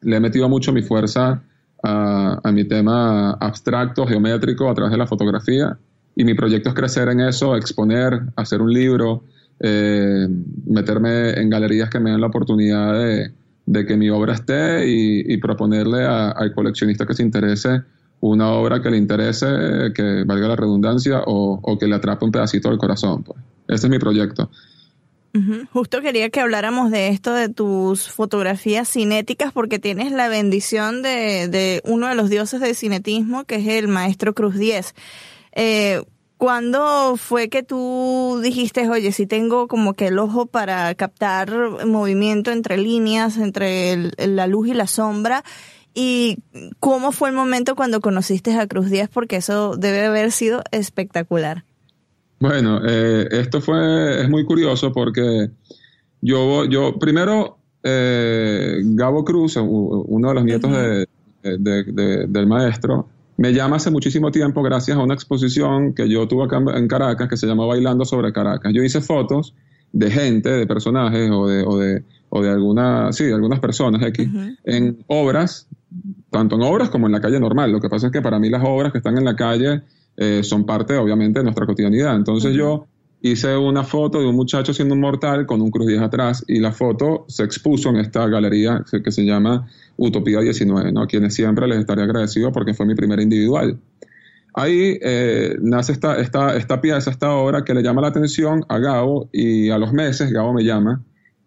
le he metido mucho mi fuerza a, a mi tema abstracto, geométrico a través de la fotografía. Y mi proyecto es crecer en eso, exponer, hacer un libro, eh, meterme en galerías que me den la oportunidad de, de que mi obra esté y, y proponerle a- al coleccionista que se interese una obra que le interese, que valga la redundancia, o, o que le atrape un pedacito del corazón. Pues. Ese es mi proyecto. Justo quería que habláramos de esto, de tus fotografías cinéticas, porque tienes la bendición de, de uno de los dioses del cinetismo, que es el maestro Cruz Diez. Eh, ¿Cuándo fue que tú dijiste, oye, si tengo como que el ojo para captar movimiento entre líneas, entre el- la luz y la sombra? ¿Y cómo fue el momento cuando conociste a Cruz Diez? Porque eso debe haber sido espectacular. Bueno, eh, esto fue, es muy curioso porque yo, yo primero, eh, Gabo Cruz, uno de los nietos de- de- de- del maestro, me llama hace muchísimo tiempo gracias a una exposición que yo tuve acá en- Caracas que se llama Bailando sobre Caracas. Yo hice fotos de gente, de personajes o de, o de, o de alguna, sí, de algunas personas X, en obras, tanto en obras como en la calle normal. Lo que pasa es que para mí las obras que están en la calle eh, son parte, obviamente, de nuestra cotidianidad. Entonces yo hice una foto de un muchacho siendo un mortal con un cruz 10 atrás y la foto se expuso en esta galería que- se llama Utopía 19, ¿no? a quienes siempre les estaré agradecido porque fue mi primera individual. Ahí eh, nace esta, esta, esta pieza, esta obra que le llama la atención a Gabo y a los meses Gabo me llama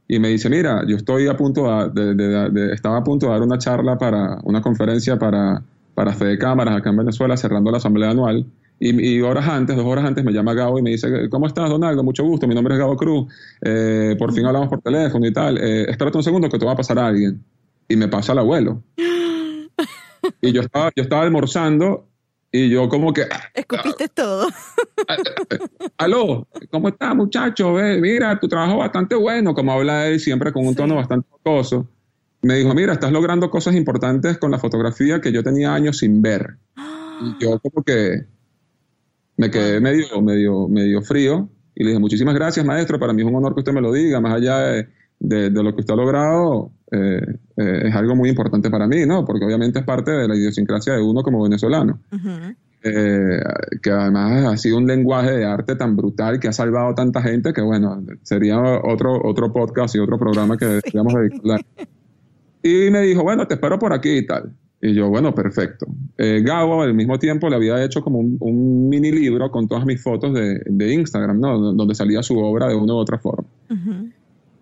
y me dice, mira, yo estoy a punto de, de- de- de- estaba a punto de dar una charla para, una conferencia para, para Fede Cámaras acá en Venezuela, cerrando la asamblea anual. Y, y horas antes, dos horas antes, me llama Gabo y me dice, ¿cómo estás, Donaldo? Mucho gusto, mi nombre es Gabo Cruz. Eh, por fin hablamos por teléfono y tal. Eh, espérate un segundo que te va a pasar a alguien. Y me pasa el abuelo. Y yo estaba, yo estaba almorzando y yo como que, Escupiste todo. aló, ¿cómo estás muchacho? Ve, mira, tu trabajo bastante bueno, como habla él siempre con un tono bastante jocoso. Me dijo, mira, estás logrando cosas importantes con la fotografía que yo tenía años sin ver. Y yo como que me quedé medio, medio, medio frío y le dije, muchísimas gracias maestro, para mí es un honor que usted me lo diga, más allá de, de- de lo que usted ha logrado, eh, eh, es algo muy importante para mí, ¿no? Porque obviamente es parte de la idiosincrasia de uno como venezolano eh, que además ha sido un lenguaje de arte tan brutal que ha salvado tanta gente que bueno, sería otro, otro podcast y otro programa que deberíamos dedicarle. Y me dijo, bueno, te espero por aquí y tal. Y yo, bueno, perfecto. Eh, Gabo al mismo tiempo le había hecho como un, un mini libro con todas mis fotos de, de Instagram, ¿no? Donde salía su obra de una u otra forma.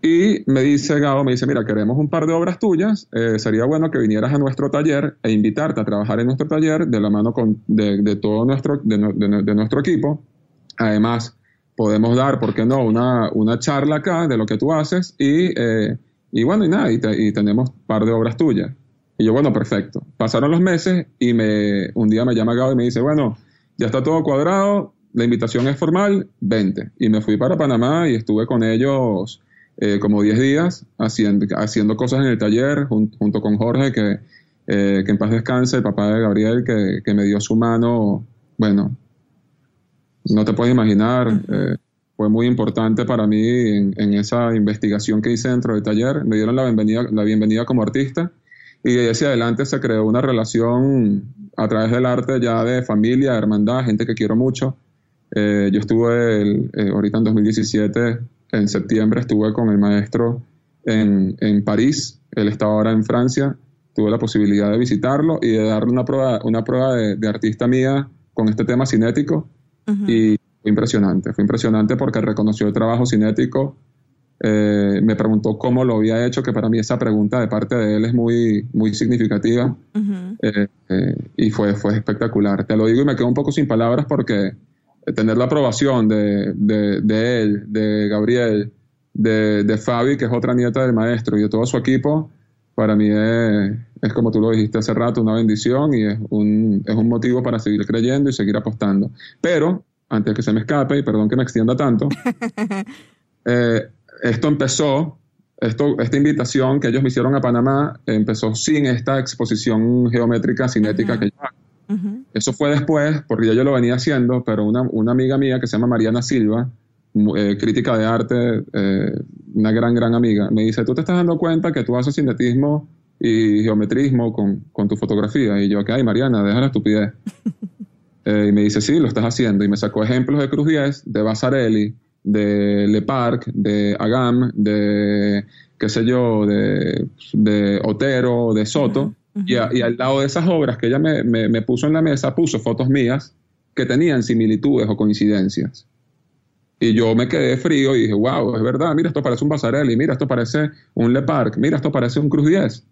Y me dice Gabo, me dice, mira, queremos un par de obras tuyas, eh, sería bueno que vinieras a nuestro taller e invitarte a trabajar en nuestro taller de la mano con, de, de todo nuestro, de, de nu- de nuestro equipo. Además, podemos dar, ¿por qué no?, una, una charla acá de lo que tú haces y, eh, y bueno, y nada, y, te- y tenemos un par de obras tuyas. Y yo, bueno, perfecto. Pasaron los meses y me, un día me llama Gabo y me dice, bueno, ya está todo cuadrado, la invitación es formal, vente. Y me fui para Panamá y estuve con ellos eh, como 10 días haciendo, haciendo cosas en el taller jun- junto con Jorge, que, eh, que en paz descanse, el papá de Gabriel, que, que me dio su mano, bueno, no te puedes imaginar, eh, fue muy importante para mí en, en esa investigación que hice dentro del taller. Me dieron la bienvenida, la bienvenida como artista y de ahí hacia adelante se creó una relación a través del arte ya de familia, hermandad, gente que quiero mucho. Eh, yo estuve el- eh, ahorita en 2017, en septiembre, estuve con el maestro en, en París, él estaba ahora en Francia, tuve la posibilidad de visitarlo y de darle una prueba, una prueba de, de artista mía con este tema cinético. Y fue impresionante, fue impresionante porque reconoció el trabajo cinético, eh, me preguntó cómo lo había hecho, que para mí esa pregunta de parte de él es muy, muy significativa eh, eh, y fue, fue espectacular. Te lo digo y me quedo un poco sin palabras porque tener la aprobación de, de, de él, de Gabriel, de, de Fabi, que es otra nieta del maestro, y de todo su equipo, para mí es, es como tú lo dijiste hace rato, una bendición y es un, es un motivo para seguir creyendo y seguir apostando. Pero, antes que se me escape, y perdón que me extienda tanto, eh, esto empezó, esto, esta invitación que ellos me hicieron a Panamá empezó sin esta exposición geométrica cinética que yo hago. Eso fue después, porque ya yo lo venía haciendo, pero una, una amiga mía que se llama Mariana Silva, eh, crítica de arte, eh, una gran, gran amiga, me dice, ¿tú te estás dando cuenta que tú haces cinetismo y geometrismo con, con tu fotografía. Y yo, que ay, Mariana, deja la estupidez. Eh, y me dice, sí, lo estás haciendo. Y me sacó ejemplos de Cruz 10, de Basarelli, de Le Parc, de Agam, de, qué sé yo, de, de Otero, de Soto. y, a- y al lado de esas obras que ella me, me- me puso en la mesa, puso fotos mías que tenían similitudes o coincidencias. Y yo me quedé frío y dije, wow, es verdad, mira, esto parece un Basarelli, mira, esto parece un Le Parc, mira, esto parece un Cruz 10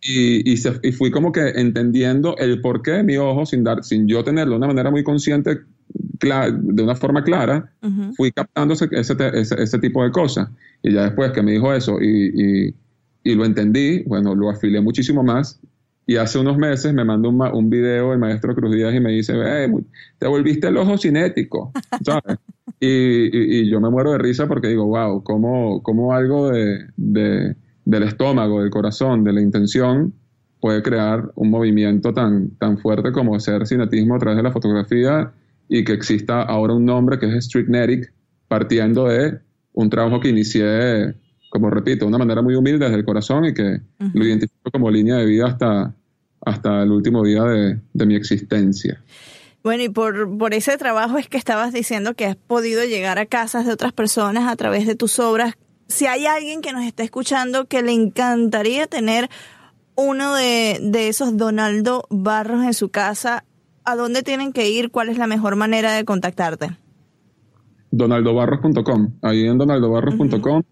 y, y, se- y fui como que entendiendo el porqué de mi ojo sin dar, sin yo tenerlo de una manera muy consciente, de una forma clara, fui captando ese, ese, ese- ese tipo de cosas. Y ya después que me dijo eso y, y- y lo entendí, bueno, lo afilé muchísimo más. Y hace unos meses me mandó un, un video el maestro Cruz Díaz y me dice, "Eh, mu- te volviste el ojo cinético, ¿sabes? y, y- yo me muero de risa porque digo, wow, cómo, cómo algo de, de- del estómago, del corazón, de la intención, puede crear un movimiento tan, tan fuerte como ser cinetismo a través de la fotografía y que exista ahora un nombre que es Streetnetic, partiendo de un trabajo que inicié, como repito, de una manera muy humilde desde el corazón y que lo identifico como línea de vida hasta, hasta el último día de, de mi existencia. Bueno, y por, por ese trabajo es que estabas diciendo que has podido llegar a casas de otras personas a través de tus obras. Si hay alguien que nos está escuchando que le encantaría tener uno de, de esos Donaldo Barros en su casa, ¿a dónde tienen que ir? ¿Cuál es la mejor manera de contactarte? donaldobarros.com. Ahí en donaldobarros.com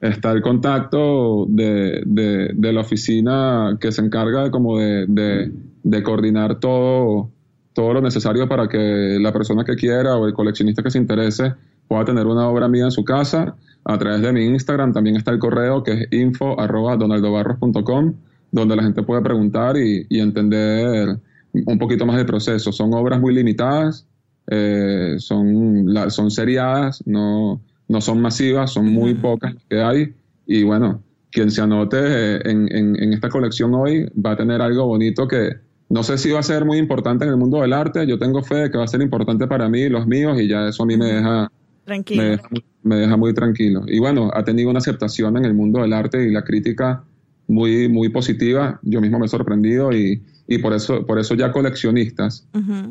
está el contacto de, de- de la oficina que se encarga de, como de, de- de coordinar todo, todo lo necesario para que la persona que quiera o el coleccionista que se interese pueda tener una obra mía en su casa. A través de mi Instagram también está el correo que es info arroba donaldobarros.com, donde la gente puede preguntar y, y entender un poquito más del proceso. Son obras muy limitadas, eh, son, la- son seriadas, no, no son masivas, son muy pocas las que hay. Y bueno, quien se anote eh, en, en- en esta colección hoy va a tener algo bonito que no sé si va a ser muy importante en el mundo del arte. Yo tengo fe de que va a ser importante para mí los míos y ya eso a mí me deja, Tranquilo. me deja, me deja muy tranquilo. Y bueno, ha tenido una aceptación en el mundo del arte y la crítica muy, muy positiva. Yo mismo me he sorprendido y, y por eso, por eso ya coleccionistas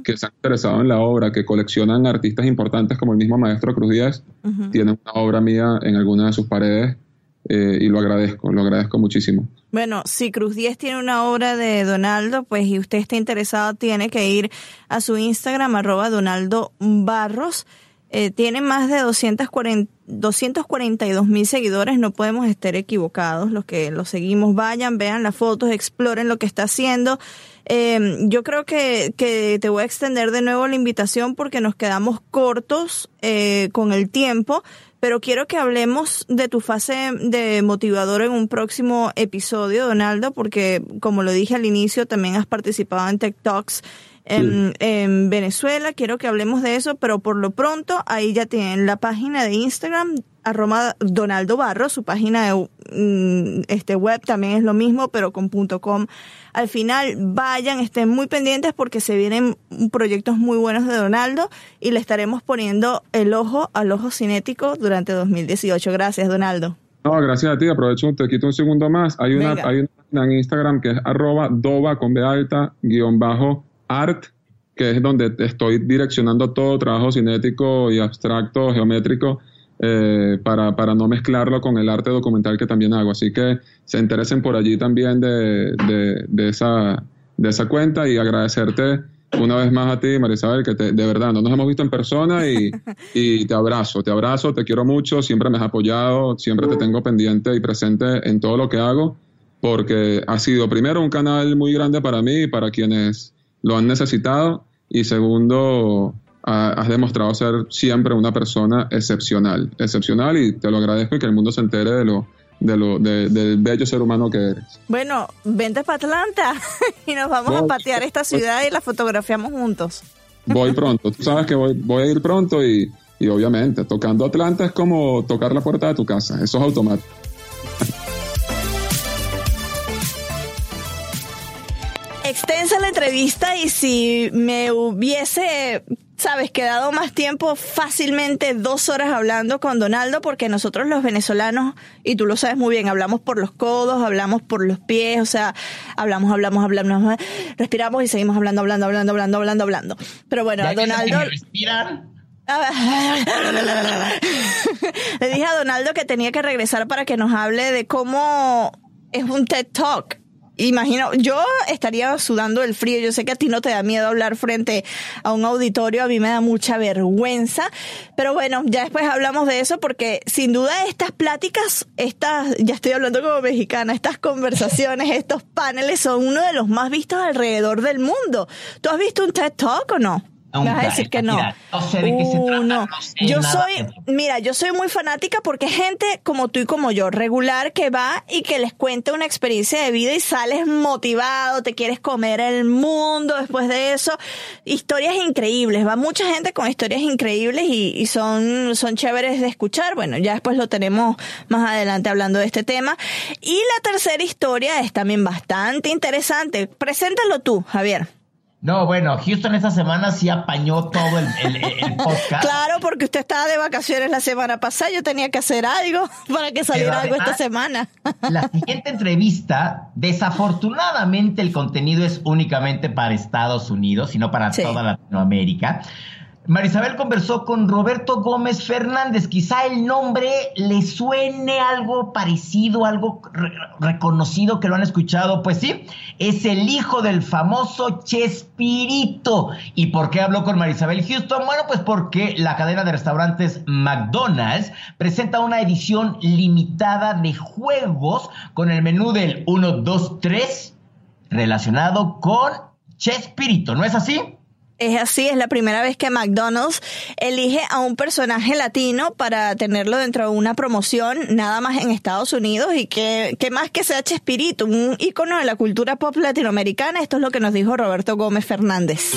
que se han interesado en la obra, que coleccionan artistas importantes como el mismo maestro Cruz Díaz, tienen una obra mía en alguna de sus paredes eh, y lo agradezco, lo agradezco muchísimo. Bueno, si Cruz 10 tiene una obra de Donaldo, pues y usted está interesado, tiene que ir a su Instagram, arroba Donaldo Barros. Eh, tiene más de 240, 242 mil seguidores, no podemos estar equivocados. Los que lo seguimos, vayan, vean las fotos, exploren lo que está haciendo. Eh, yo creo que, que te voy a extender de nuevo la invitación porque nos quedamos cortos eh, con el tiempo, pero quiero que hablemos de tu fase de motivador en un próximo episodio, Donaldo, porque como lo dije al inicio, también has participado en TikToks en, en Venezuela. Quiero que hablemos de eso, pero por lo pronto ahí ya tienen la página de Instagram, arroba Donaldo Barro, su página de mm, este web también es lo mismo, pero con punto .com. Al final vayan, estén muy pendientes porque se vienen proyectos muy buenos de Donaldo y le estaremos poniendo el ojo al ojo cinético durante 2018. Gracias, Donaldo. No, gracias a ti, aprovecho, te quito un segundo más. Hay una, Venga. hay una página en Instagram que es arroba doba con B alta guion bajo art, que es donde estoy direccionando todo trabajo cinético y abstracto, geométrico, eh, para, para no mezclarlo con el arte documental que también hago. Así que se interesen por allí también de, de, de esa, de esa cuenta y agradecerte una vez más a ti, Marisabel, que te- de verdad no nos hemos visto en persona y, y te abrazo, te abrazo, te quiero mucho, siempre me has apoyado, siempre te tengo pendiente y presente en todo lo que hago, porque ha sido primero un canal muy grande para mí y para quienes lo han necesitado y segundo, ha- has demostrado ser siempre una persona excepcional, excepcional y te lo agradezco y que el mundo se entere de lo, de lo, de- del bello ser humano que eres. Bueno, vente para Atlanta y nos vamos a patear esta ciudad y la fotografiamos juntos. Voy pronto, tú sabes que voy, voy a ir pronto y, y obviamente tocando Atlanta es como tocar la puerta de tu casa, eso es automático. Extensa la entrevista y si me hubiese sabes, quedado más tiempo, fácilmente dos horas hablando con Donaldo, porque nosotros los venezolanos, y tú lo sabes muy bien, hablamos por los codos, hablamos por los pies, o sea, hablamos, hablamos, hablamos, respiramos y seguimos hablando, hablando, hablando, hablando, hablando, hablando. Pero bueno, a Donaldo... Le dije a Donaldo que tenía que regresar para que nos hable de cómo es un TED Talk imagino, yo estaría sudando el frío. Yo sé que a ti no te da miedo hablar frente a un auditorio, a mí me da mucha vergüenza. Pero bueno, ya después hablamos de eso porque sin duda estas pláticas, estas, ya estoy hablando como mexicana, estas conversaciones, estos paneles son uno de los más vistos alrededor del mundo. ¿Tú has visto un TED Talk o no? Vas a decir que no. no sé de qué se trata, no. sé yo soy, mira, yo soy muy fanática porque gente como tú y como yo, regular, que va y que les cuenta una experiencia de vida y sales motivado, te quieres comer el mundo después de eso. Historias increíbles, va mucha gente con historias increíbles y, y son, son chéveres de escuchar. Bueno, ya después lo tenemos más adelante hablando de este tema. Y la tercera historia es también bastante interesante. Preséntalo tú, Javier. No, bueno, Houston esta semana sí apañó todo el, el- el podcast. Claro, porque usted estaba de vacaciones la semana pasada, yo tenía que hacer algo para que saliera algo esta semana. La siguiente entrevista, desafortunadamente el contenido es únicamente para Estados Unidos y no para Sí. toda Latinoamérica. Marisabel conversó con Roberto Gómez Fernández. Quizá el nombre le suene algo parecido, algo re- reconocido que lo han escuchado. Pues sí, es el hijo del famoso Chespirito. ¿Y por qué habló con Marisabel Houston? Bueno, pues porque la cadena de restaurantes McDonald's presenta una edición limitada de juegos con el menú del 1, 2, 3 relacionado con Chespirito. ¿No es así? Es así, es la primera vez que McDonald's elige a un personaje latino para tenerlo dentro de una promoción, nada más en Estados Unidos, y que, que más que sea Chespirito, un ícono de la cultura pop latinoamericana, esto es lo que nos dijo Roberto Gómez Fernández.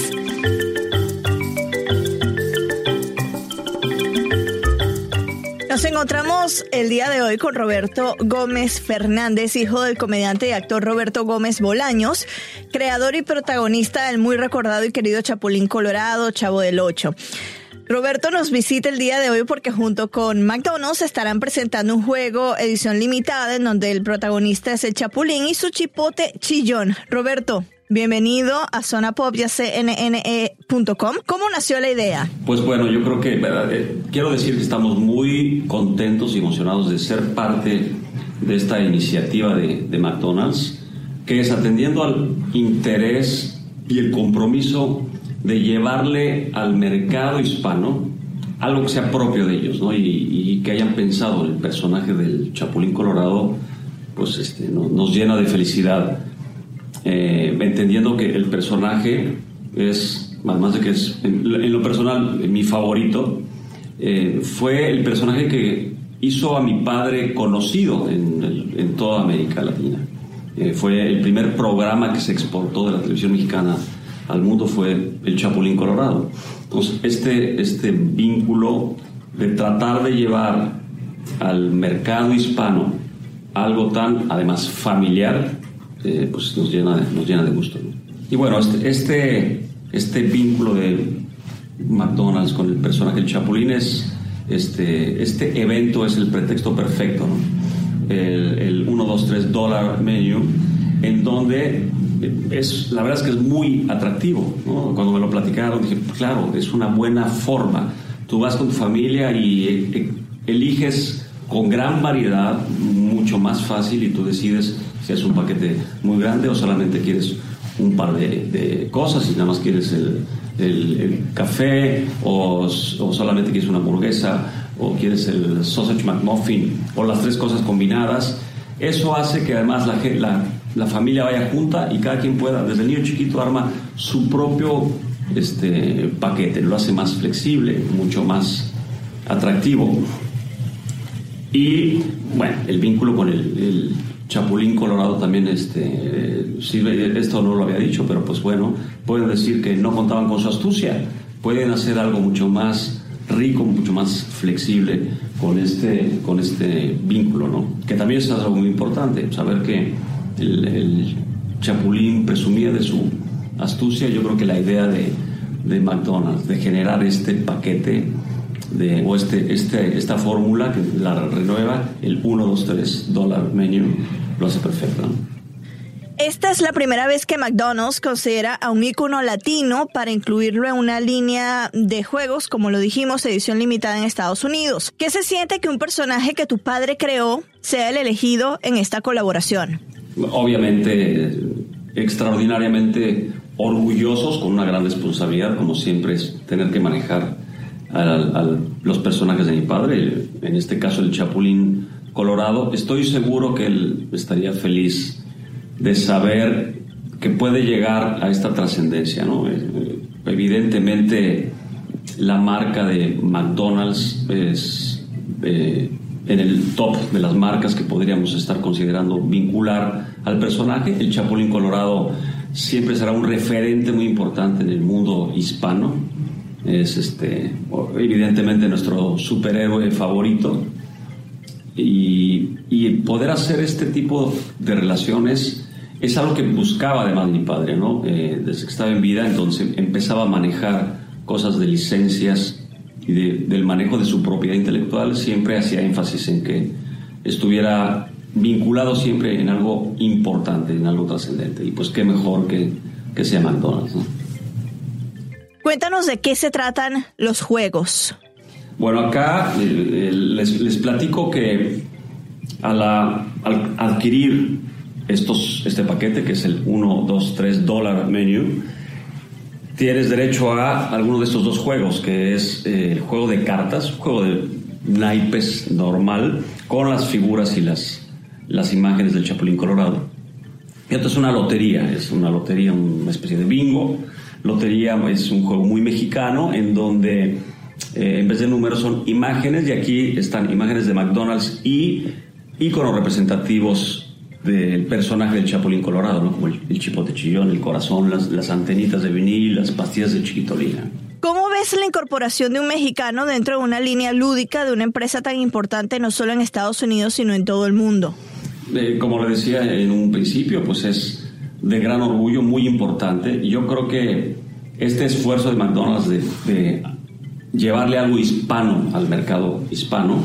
Nos encontramos el día de hoy con Roberto Gómez Fernández, hijo del comediante y actor Roberto Gómez Bolaños, creador y protagonista del muy recordado y querido Chapulín Colorado, Chavo del Ocho. Roberto nos visita el día de hoy porque junto con McDonald's estarán presentando un juego edición limitada en donde el protagonista es el Chapulín y su chipote chillón. Roberto, bienvenido a Zona Pop y a CNN.com. ¿Cómo nació la idea? Pues bueno, yo creo que. Eh, quiero decir que estamos muy contentos y emocionados de ser parte de esta iniciativa de, de McDonald's, que es atendiendo al interés y el compromiso de llevarle al mercado hispano algo que sea propio de ellos, ¿no? Y, y que hayan pensado el personaje del Chapulín Colorado, pues este, no- nos llena de felicidad eh, entendiendo que el personaje es, además de que es, en, en lo personal, mi favorito, eh, fue el personaje que hizo a mi padre conocido en, en toda América Latina. Eh, fue el primer programa que se exportó de la televisión mexicana al mundo fue El Chapulín Colorado. Entonces, este, este vínculo de tratar de llevar al mercado hispano algo tan, además, familiar, eh, pues nos llena, nos llena de gusto. Y bueno, este, este, este vínculo de McDonald's con el personaje del Chapulín es, este, este evento es el pretexto perfecto, el, el 1, 2, 3 dólar menu, en donde es, la verdad es que es muy atractivo. Cuando me lo platicaron dije, claro, es una buena forma. Tú vas con tu familia y eh, eh, eliges con gran variedad, mucho más fácil y tú decides si es un paquete muy grande o solamente quieres un par de, cosas y nada más quieres el, el- café o, o solamente quieres una hamburguesa o quieres el sausage McMuffin o las tres cosas combinadas. Eso hace que además la, la, la familia vaya junta y cada quien pueda, desde el niño chiquito, arma su propio este, paquete, lo hace más flexible, mucho más atractivo. Y bueno, el vínculo con el Chapulín Colorado también este, sirve, esto no lo había dicho, pero pues bueno, pueden decir que no contaban con su astucia, pueden hacer algo mucho más rico, mucho más flexible con este, con este vínculo, ¿no? Que también es algo muy importante, saber que el, el Chapulín presumía de su astucia, yo creo que la idea de de McDonald's, de generar este paquete de, o este, este, esta fórmula que la renueva, el 1, 2, 3 dólar menu, lo hace perfecto. ¿no? Esta es la primera vez que McDonald's considera a un ícono latino para incluirlo en una línea de juegos, como lo dijimos, edición limitada en Estados Unidos. ¿Qué se siente que un personaje que tu padre creó sea el elegido en esta colaboración? Obviamente, extraordinariamente orgullosos, con una gran responsabilidad, como siempre es tener que manejar a, los personajes de mi padre, en este caso el Chapulín Colorado. Estoy seguro que él estaría feliz de saber que puede llegar a esta trascendencia. ¿no? Eh, evidentemente, la marca de McDonald's es eh, en el top de las marcas que podríamos estar considerando vincular al personaje. El Chapulín Colorado siempre será un referente muy importante en el mundo hispano. Es este, evidentemente nuestro superhéroe favorito. Y, y poder hacer este tipo de relaciones es algo que buscaba además mi padre, ¿no? Eh, desde que estaba en vida, entonces empezaba a manejar cosas de licencias y del manejo de su propiedad intelectual, siempre hacía énfasis en que estuviera vinculado siempre en algo importante, en algo trascendente. Y pues qué mejor que, que sea McDonald's, ¿no? Cuéntanos de qué se tratan los juegos. Bueno, acá eh, les, les, platico que a la, al adquirir estos, este paquete, que es el 1, 2, 3 dólar menu, tienes derecho a alguno de estos dos juegos, que es eh, el juego de cartas, juego de naipes normal, con las figuras y las, las imágenes del Chapulín Colorado. Y esto es una lotería, es una lotería, una especie de bingo. Lotería es un juego muy mexicano en donde eh, en vez de números son imágenes y aquí están imágenes de McDonald's y iconos representativos del personaje del Chapulín Colorado, ¿no? como el, chipote chillón, el corazón, las, las, antenitas de vinil, las pastillas de chiquitolina. ¿Cómo ves la incorporación de un mexicano dentro de una línea lúdica de una empresa tan importante no solo en Estados Unidos, sino en todo el mundo? Eh, como le decía en un principio, pues es de gran orgullo, muy importante. Yo creo que este esfuerzo de McDonald's de, de llevarle algo hispano al mercado hispano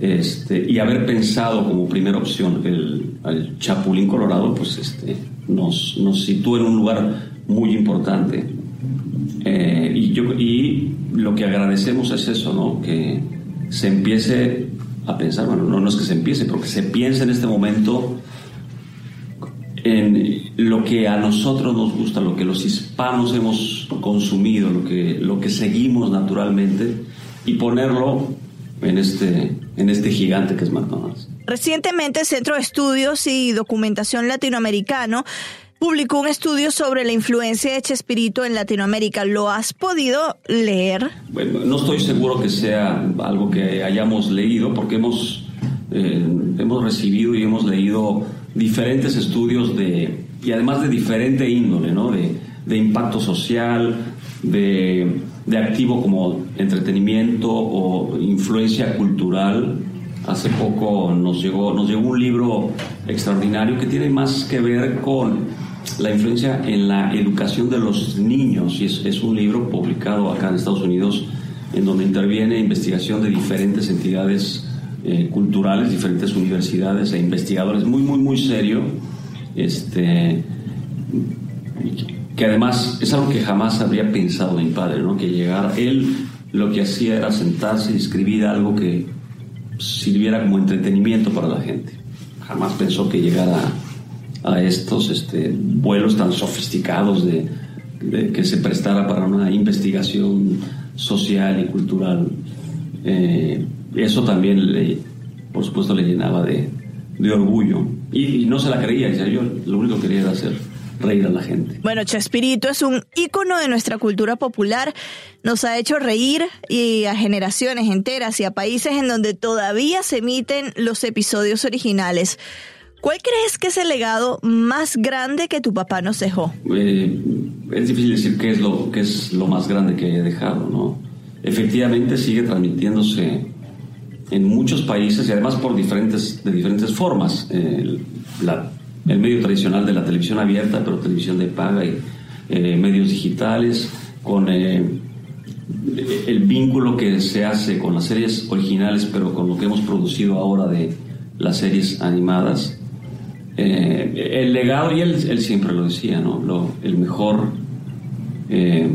este, y haber pensado como primera opción el, Chapulín Colorado, pues este, nos, nos sitúa en un lugar muy importante. Eh, y, yo, y lo que agradecemos es eso, ¿no? que se empiece a pensar, bueno, no, no es que se empiece, pero que se piense en este momento en lo que a nosotros nos gusta, lo que los hispanos hemos consumido, lo que, lo que seguimos naturalmente, y ponerlo en este, en este gigante que es McDonald's. Recientemente, el Centro de Estudios y Documentación Latinoamericano publicó un estudio sobre la influencia de Chespirito en Latinoamérica. ¿Lo has podido leer? Bueno, no estoy seguro que sea algo que hayamos leído porque hemos, eh, hemos recibido y hemos leído diferentes estudios de, y además de diferente índole, ¿no? de, impacto social, de activo como entretenimiento o influencia cultural. Hace poco nos llegó, nos llegó un libro extraordinario que tiene más que ver con la influencia en la educación de los niños y es, un libro publicado acá en Estados Unidos en donde interviene investigación de diferentes entidades eh, culturales, diferentes universidades e investigadores, muy, muy, muy serio. Este, que además es algo que jamás habría pensado mi padre, ¿no? Que llegar, él lo que hacía era sentarse y escribir algo que sirviera como entretenimiento para la gente. Jamás pensó que llegara a estos este, vuelos tan sofisticados de, que se prestara para una investigación social y cultural. Eh, eso también, le, por supuesto, le llenaba de, de orgullo. Y, y, no se la creía, decía yo, lo único que quería era hacer reír a la gente. Bueno, Chespirito es un ícono de nuestra cultura popular. Nos ha hecho reír y a generaciones enteras y a países en donde todavía se emiten los episodios originales. ¿Cuál crees que es el legado más grande que tu papá nos dejó? Eh, es difícil decir qué es lo, qué es lo más grande que haya dejado, ¿no? Efectivamente sigue transmitiéndose en muchos países y además por diferentes, de diferentes formas. la el medio tradicional de la televisión abierta, pero televisión de paga y eh, medios digitales, con eh, el vínculo que se hace con las series originales, pero con lo que hemos producido ahora de las series animadas. Eh, el legado, y él, él, siempre lo decía, ¿no? Lo, el mejor eh,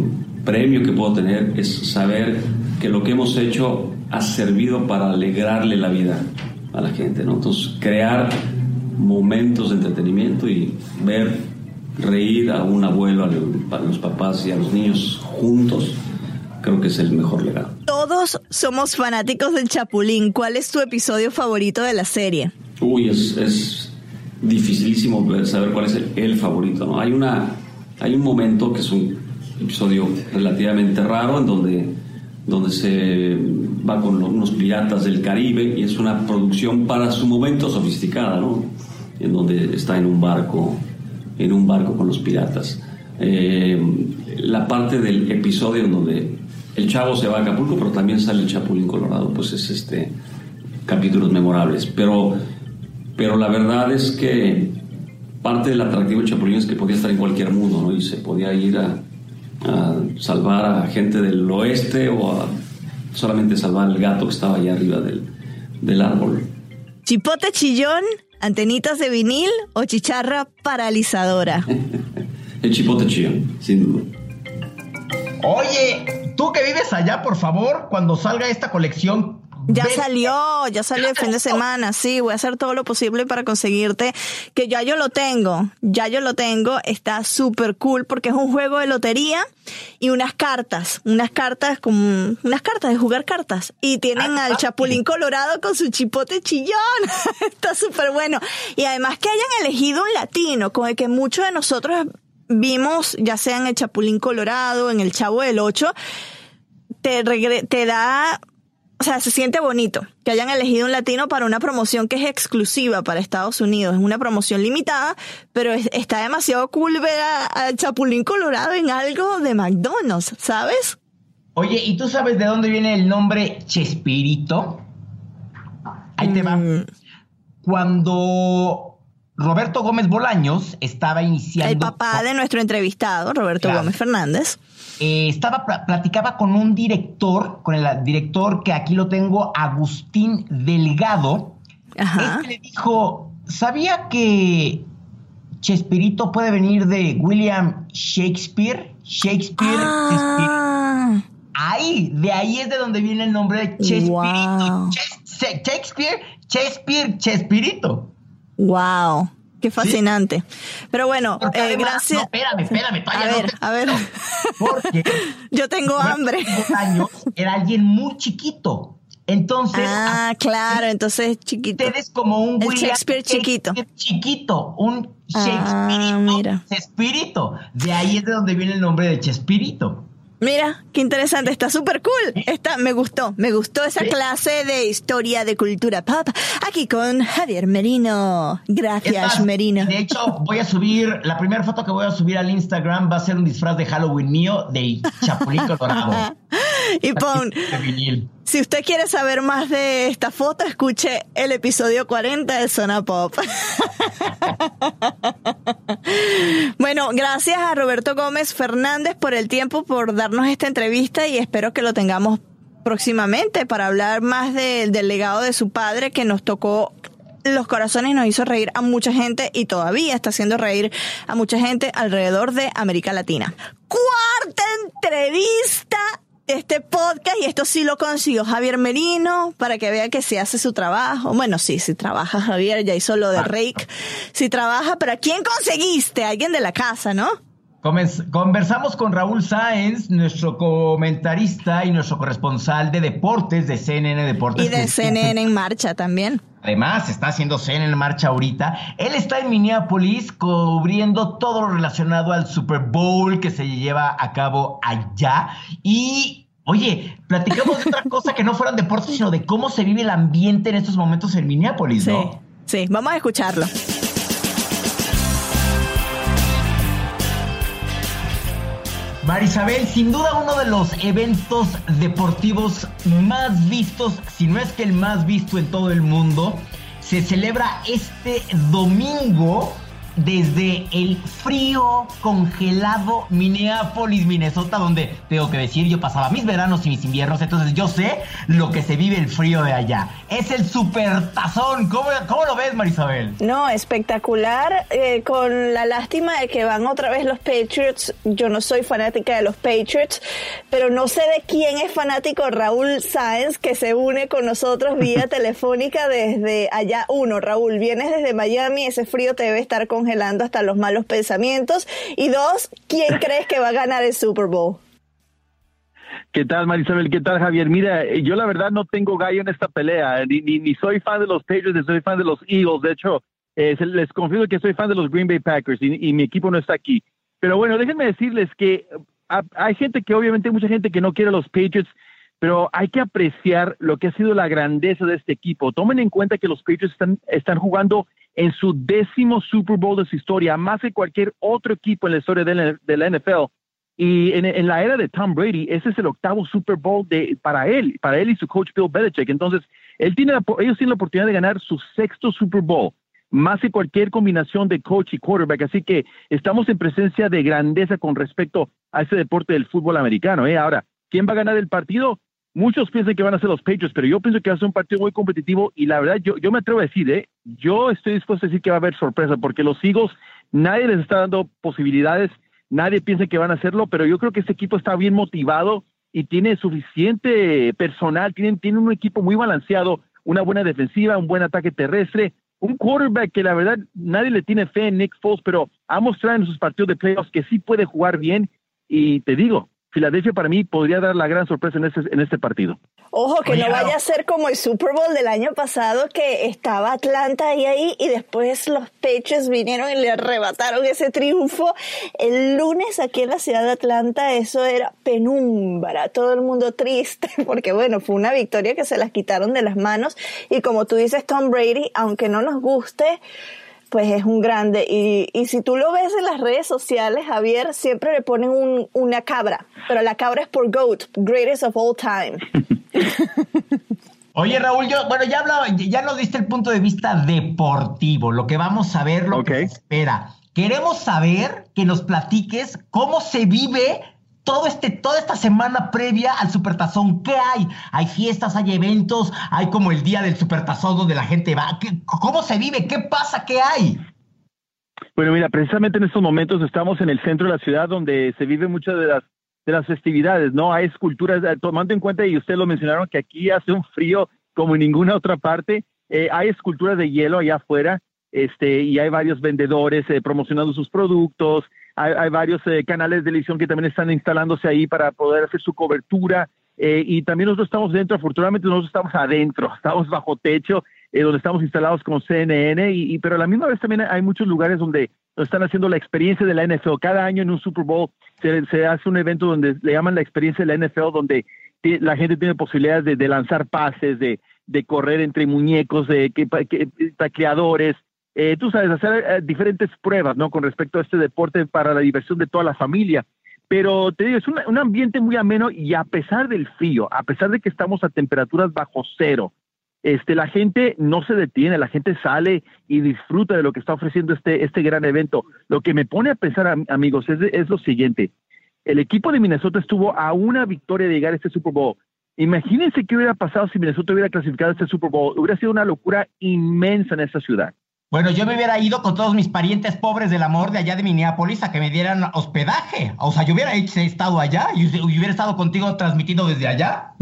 premio que puedo tener es saber que lo que hemos hecho ha servido para alegrarle la vida a la gente, ¿no? Entonces, crear momentos de entretenimiento y ver reír a un abuelo, a los papás y a los niños juntos, creo que es el mejor legado. Todos somos fanáticos del Chapulín. ¿Cuál es tu episodio favorito de la serie? Uy, es, es dificilísimo saber cuál es el, el, favorito, ¿no? Hay una hay un momento que es un episodio relativamente raro en donde donde se va con unos piratas del Caribe y es una producción para su momento sofisticada, ¿no? En donde está en un barco, en un barco con los piratas. Eh, la parte del episodio en donde el chavo se va a Acapulco, pero también sale el Chapulín Colorado, pues es este capítulos memorables. Pero, pero la verdad es que parte del atractivo del Chapulín es que podía estar en cualquier mundo, ¿no? Y se podía ir a, a salvar a gente del oeste o a solamente salvar al gato que estaba allá arriba del, del árbol. Chipote chillón, antenitas de vinil o chicharra paralizadora. el chipote chillón, sin duda. Oye, tú que vives allá, por favor, cuando salga esta colección, ya salió, ya. salió el fin de semana, sí, voy a hacer todo lo posible para conseguirte, que ya yo lo tengo, ya yo lo tengo, está súper cool porque es un juego de lotería y unas cartas, unas cartas como, unas cartas de jugar cartas. Y tienen al Chapulín Colorado con su chipote chillón, está súper bueno. Y además que hayan elegido un latino con el que muchos de nosotros vimos, ya sea en el Chapulín Colorado, en el Chavo del Ocho, te, te da o sea, se siente bonito que hayan elegido un latino para una promoción que es exclusiva para Estados Unidos. Es una promoción limitada, pero está demasiado cool ver a, Chapulín Colorado en algo de McDonald's, ¿sabes? Oye, ¿y tú sabes de dónde viene el nombre Chespirito? Ahí te va. Mm. Cuando Roberto Gómez Bolaños estaba iniciando. El papá de nuestro entrevistado, Roberto Claro. Gómez Fernández. Eh, estaba pla- platicaba con un director, con el director que aquí lo tengo, Agustín Delgado. Ajá. Este le dijo, ¿sabía que Chespirito puede venir de William Shakespeare? Shakespeare, Ah, Ahí, de ahí es de donde viene el nombre de Chespirito. Wow. Shakespeare, Shakespeare, Chespirito. wow. Qué fascinante. Pero bueno, eh, gracias. No, espérame, espérame, a no ver, te- a ver. Porque Yo tengo hambre. Años era alguien muy chiquito. Entonces, Ah, claro, entonces chiquito. ustedes como un William Shakespeare chiquito. chiquito, un Ah, Shakespeare mira. Chespirito. De ahí es de donde viene el nombre de Chespirito. Mira, qué interesante, está súper cool. Está, me gustó, me gustó esa clase de historia de cultura pop. Aquí con Javier Merino. Gracias, más, Merino. De hecho, voy a subir, la primera foto que voy a subir al Instagram va a ser un disfraz de Halloween mío de Chapulín Colorado. Y pon, si usted quiere saber más de esta foto, escuche el episodio 40 de Zona Pop. bueno, gracias a Roberto Gómez Fernández por el tiempo, por darnos esta entrevista y espero que lo tengamos próximamente para hablar más de- del legado de su padre que nos tocó los corazones y nos hizo reír a mucha gente y todavía está haciendo reír a mucha gente alrededor de América Latina. Cuarta entrevista este podcast y esto sí lo consiguió Javier Merino para que vea que se hace su trabajo. Bueno, sí, sí trabaja Javier, ya hizo lo de Rake. Sí trabaja, pero ¿a quién conseguiste? Alguien de la casa, ¿no? Conversamos con Raúl Sáenz, nuestro comentarista y nuestro corresponsal de deportes de CNN Deportes. Y de que- CNN en marcha también. Además, está haciendo CNN en marcha ahorita. Él está en Minneapolis cubriendo todo lo relacionado al Super Bowl que se lleva a cabo allá. Y, oye, platicamos de otra cosa que no fueran deportes, sino de cómo se vive el ambiente en estos momentos en Minneapolis, Sí, ¿no? sí, vamos a escucharlo. Marisabel, sin duda uno de los eventos deportivos más vistos, si no es que el más visto en todo el mundo, se celebra este domingo desde el frío, congelado Minneapolis, Minnesota, donde tengo que decir, yo pasaba mis veranos y mis inviernos, entonces yo sé lo que se vive el frío de allá. Es el supertazón. ¿Cómo, cómo lo ves, Marisabel? No, espectacular. eh, con la lástima de que van otra vez los Patriots. Yo no soy fanática de los Patriots, pero no sé de quién es fanático Raúl Sáenz, que se une con nosotros vía telefónica desde allá. Uno, Raúl, vienes desde Miami, ese frío te debe estar congelando hasta los malos pensamientos. Y dos, ¿quién crees que va a ganar el Super Bowl? ¿Qué tal, Marisabel? ¿Qué tal, Javier? Mira, eh, yo la verdad no tengo gallo en esta pelea, ni, ni, ni soy fan de los Patriots, ni soy fan de los Eagles. De hecho, eh, les confieso que soy fan de los Green Bay Packers y, y mi equipo no está aquí. Pero bueno, déjenme decirles que ah, hay gente que, obviamente, hay mucha gente que no quiere a los Patriots, pero hay que apreciar lo que ha sido la grandeza de este equipo. Tomen en cuenta que los Patriots están, están jugando en su décimo Super Bowl de su historia, más que cualquier otro equipo en la historia de la, NFL. Y en, la era de Tom Brady, ese es el octavo Super Bowl para él, para él y su coach Bill Belichick. Entonces, él tiene la, ellos tienen la oportunidad de ganar su sexto Super Bowl, más que cualquier combinación de coach y quarterback. Así que estamos en presencia de grandeza con respecto a ese deporte del fútbol americano. ¿eh? Ahora, ¿quién va a ganar el partido? Muchos piensan que van a ser los Patriots, pero yo pienso que va a ser un partido muy competitivo y la verdad yo, yo me atrevo a decir, ¿eh? yo estoy dispuesto a decir que va a haber sorpresa porque los Eagles, nadie les está dando posibilidades, nadie piensa que van a hacerlo, pero yo creo que este equipo está bien motivado y tiene suficiente personal, tienen, tienen un equipo muy balanceado, una buena defensiva, un buen ataque terrestre, un quarterback que la verdad nadie le tiene fe en Nick Foles, pero ha mostrado en sus partidos de playoffs que sí puede jugar bien y te digo, Filadelfia para mí podría dar la gran sorpresa en este, en este partido. Ojo, que Oye, no vaya Aro. a ser como el Super Bowl del año pasado, que estaba Atlanta ahí, ahí, y después los Patriots vinieron y le arrebataron ese triunfo. El lunes aquí en la ciudad de Atlanta, eso era penumbra, todo el mundo triste, porque bueno, fue una victoria que se las quitaron de las manos. Y como tú dices, Tom Brady, aunque no nos guste, pues es un grande. Y, y si tú lo ves en las redes sociales, Javier, siempre le ponen un- una cabra, pero la cabra es por GOAT, greatest of all time. Oye, Raúl, yo, bueno, ya hablaba, ya nos diste el punto de vista deportivo, lo que vamos a ver, lo que se espera. Queremos saber que nos platiques cómo se vive todo este, toda esta semana previa al Supertazón. ¿Qué hay? Hay fiestas, hay eventos, hay como el día del Supertazón donde la gente va. ¿Qué- ¿Cómo se vive? ¿Qué pasa? ¿Qué hay? Bueno, mira, precisamente en estos momentos estamos en el centro de la ciudad donde se vive muchas de las de las festividades, ¿no? Hay esculturas, eh, tomando en cuenta, y ustedes lo mencionaron, que aquí hace un frío como en ninguna otra parte, eh, hay esculturas de hielo allá afuera, este, y hay varios vendedores eh, promocionando sus productos, hay, varios eh, canales de televisión que también están instalándose ahí para poder hacer su cobertura, eh, y también nosotros estamos dentro, afortunadamente nosotros estamos adentro, estamos bajo techo, eh, donde estamos instalados con CNN, y, y- pero a la misma vez también hay muchos lugares donde están haciendo la experiencia de la NFL. Cada año en un Super Bowl se, se hace un evento donde le llaman la experiencia de la NFL, donde la gente tiene posibilidades de, lanzar pases, de, de correr entre muñecos, de que- tacleadores, eh, tú sabes, hacer eh, diferentes pruebas, ¿no? Con respecto a este deporte para la diversión de toda la familia. Pero te digo, es un ambiente muy ameno y a pesar del frío, a pesar de que estamos a temperaturas bajo cero, este, la gente no se detiene, la gente sale y disfruta de lo que está ofreciendo este, este gran evento. Lo que me pone a pensar, am- amigos, es, es lo siguiente. El equipo de Minnesota estuvo a una victoria de llegar a este Super Bowl. Imagínense qué hubiera pasado si Minnesota hubiera clasificado a este Super Bowl. Hubiera sido una locura inmensa en esta ciudad. Bueno, yo me hubiera ido con todos mis parientes pobres del amor de allá de Minneapolis a que me dieran hospedaje. O sea, yo hubiera estado allá y hubiera estado contigo transmitiendo desde allá.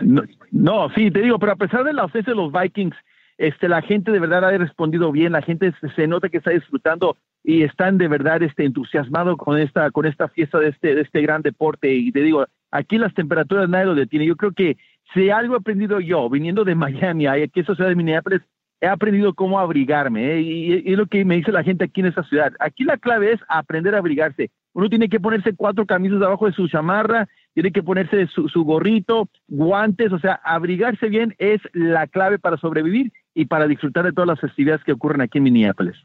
No, no, sí, te digo, pero a pesar de la ausencia de los Vikings, este, la gente de verdad ha respondido bien, la gente se, nota que está disfrutando y están de verdad este, entusiasmados con esta, con esta fiesta de este, de este gran deporte. Y te digo, aquí las temperaturas nadie lo detiene. Yo creo que si algo he aprendido yo, viniendo de Miami, aquí esa ciudad de Minneapolis, he aprendido cómo abrigarme. ¿eh? Y, es lo que me dice la gente aquí en esta ciudad. Aquí la clave es aprender a abrigarse. Uno tiene que ponerse cuatro camisas debajo de su chamarra, tiene que ponerse su, su gorrito, guantes, o sea, abrigarse bien es la clave para sobrevivir y para disfrutar de todas las festividades que ocurren aquí en Minneapolis.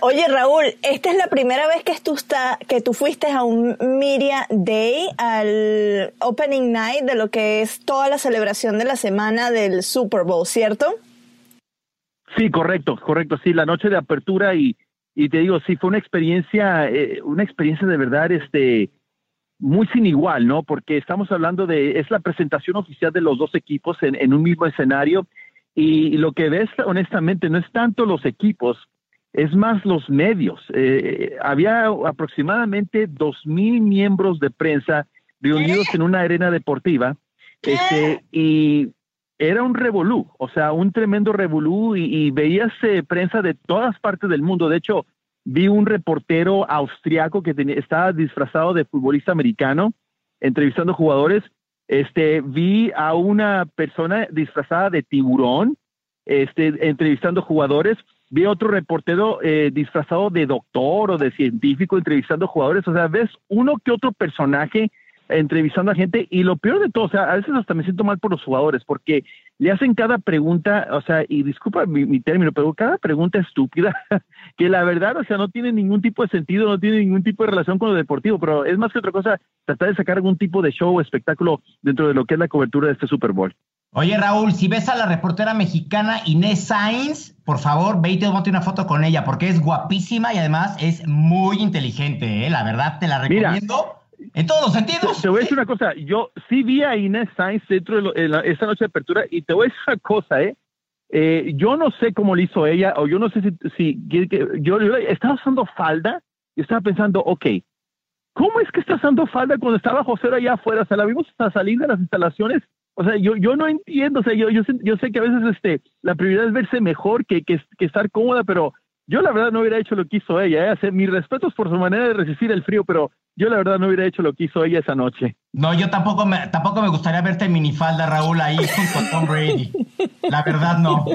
Oye, Raúl, esta es la primera vez que tú, está, que tú fuiste a un Media Day, al Opening Night de lo que es toda la celebración de la semana del Super Bowl, ¿cierto? Sí, correcto, correcto. Sí, la noche de apertura y, y te digo, sí, fue una experiencia, eh, una experiencia de verdad, este, muy sin igual, ¿no? Porque estamos hablando de, es la presentación oficial de los dos equipos en, en un mismo escenario y lo que ves, honestamente, no es tanto los equipos, es más los medios. Eh, había aproximadamente dos mil miembros de prensa reunidos en una arena deportiva, este, y era un revolú, o sea, un tremendo revolú, y, y veías eh, prensa de todas partes del mundo. De hecho, vi un reportero austriaco que tenía- estaba disfrazado de futbolista americano, entrevistando jugadores. Este, vi a una persona disfrazada de tiburón, este, entrevistando jugadores. Vi otro reportero eh, disfrazado de doctor o de científico entrevistando jugadores. O sea, ves uno que otro personaje entrevistando a gente y lo peor de todo, o sea, a veces hasta me siento mal por los jugadores porque le hacen cada pregunta, o sea, y disculpa mi término, pero cada pregunta estúpida que la verdad, o sea, no tiene ningún tipo de sentido, no tiene ningún tipo de relación con lo deportivo, pero es más que otra cosa tratar de sacar algún tipo de show o espectáculo dentro de lo que es la cobertura de este Super Bowl. Oye, Raúl, si ves a la reportera mexicana Inés Sainz, por favor, ve y te monte una foto con ella, porque es guapísima y además es muy inteligente, ¿eh? La verdad, te la Mira. recomiendo en todos los sentidos. Te, voy a decir una cosa, yo sí vi a Inés Sainz dentro de lo- la- esta noche de apertura y te voy a decir una cosa, ¿eh? Eh, yo no sé cómo lo hizo ella o yo no sé si, si que- yo, yo estaba usando falda y estaba pensando, ok, ¿cómo es que está usando falda cuando estaba José allá afuera? O sea, la vimos hasta salir de las instalaciones. O sea, yo, yo no entiendo, o sea, yo, yo, sé, que a veces este, la prioridad es verse mejor que, que, estar cómoda, pero yo la verdad no hubiera hecho lo que hizo ella. ¿eh? Mis respetos por su manera de resistir el frío, pero yo la verdad no hubiera hecho lo que hizo ella esa noche. No, yo tampoco me, tampoco me gustaría verte en minifalda, Raúl, ahí junto a Tom Brady. La verdad, no.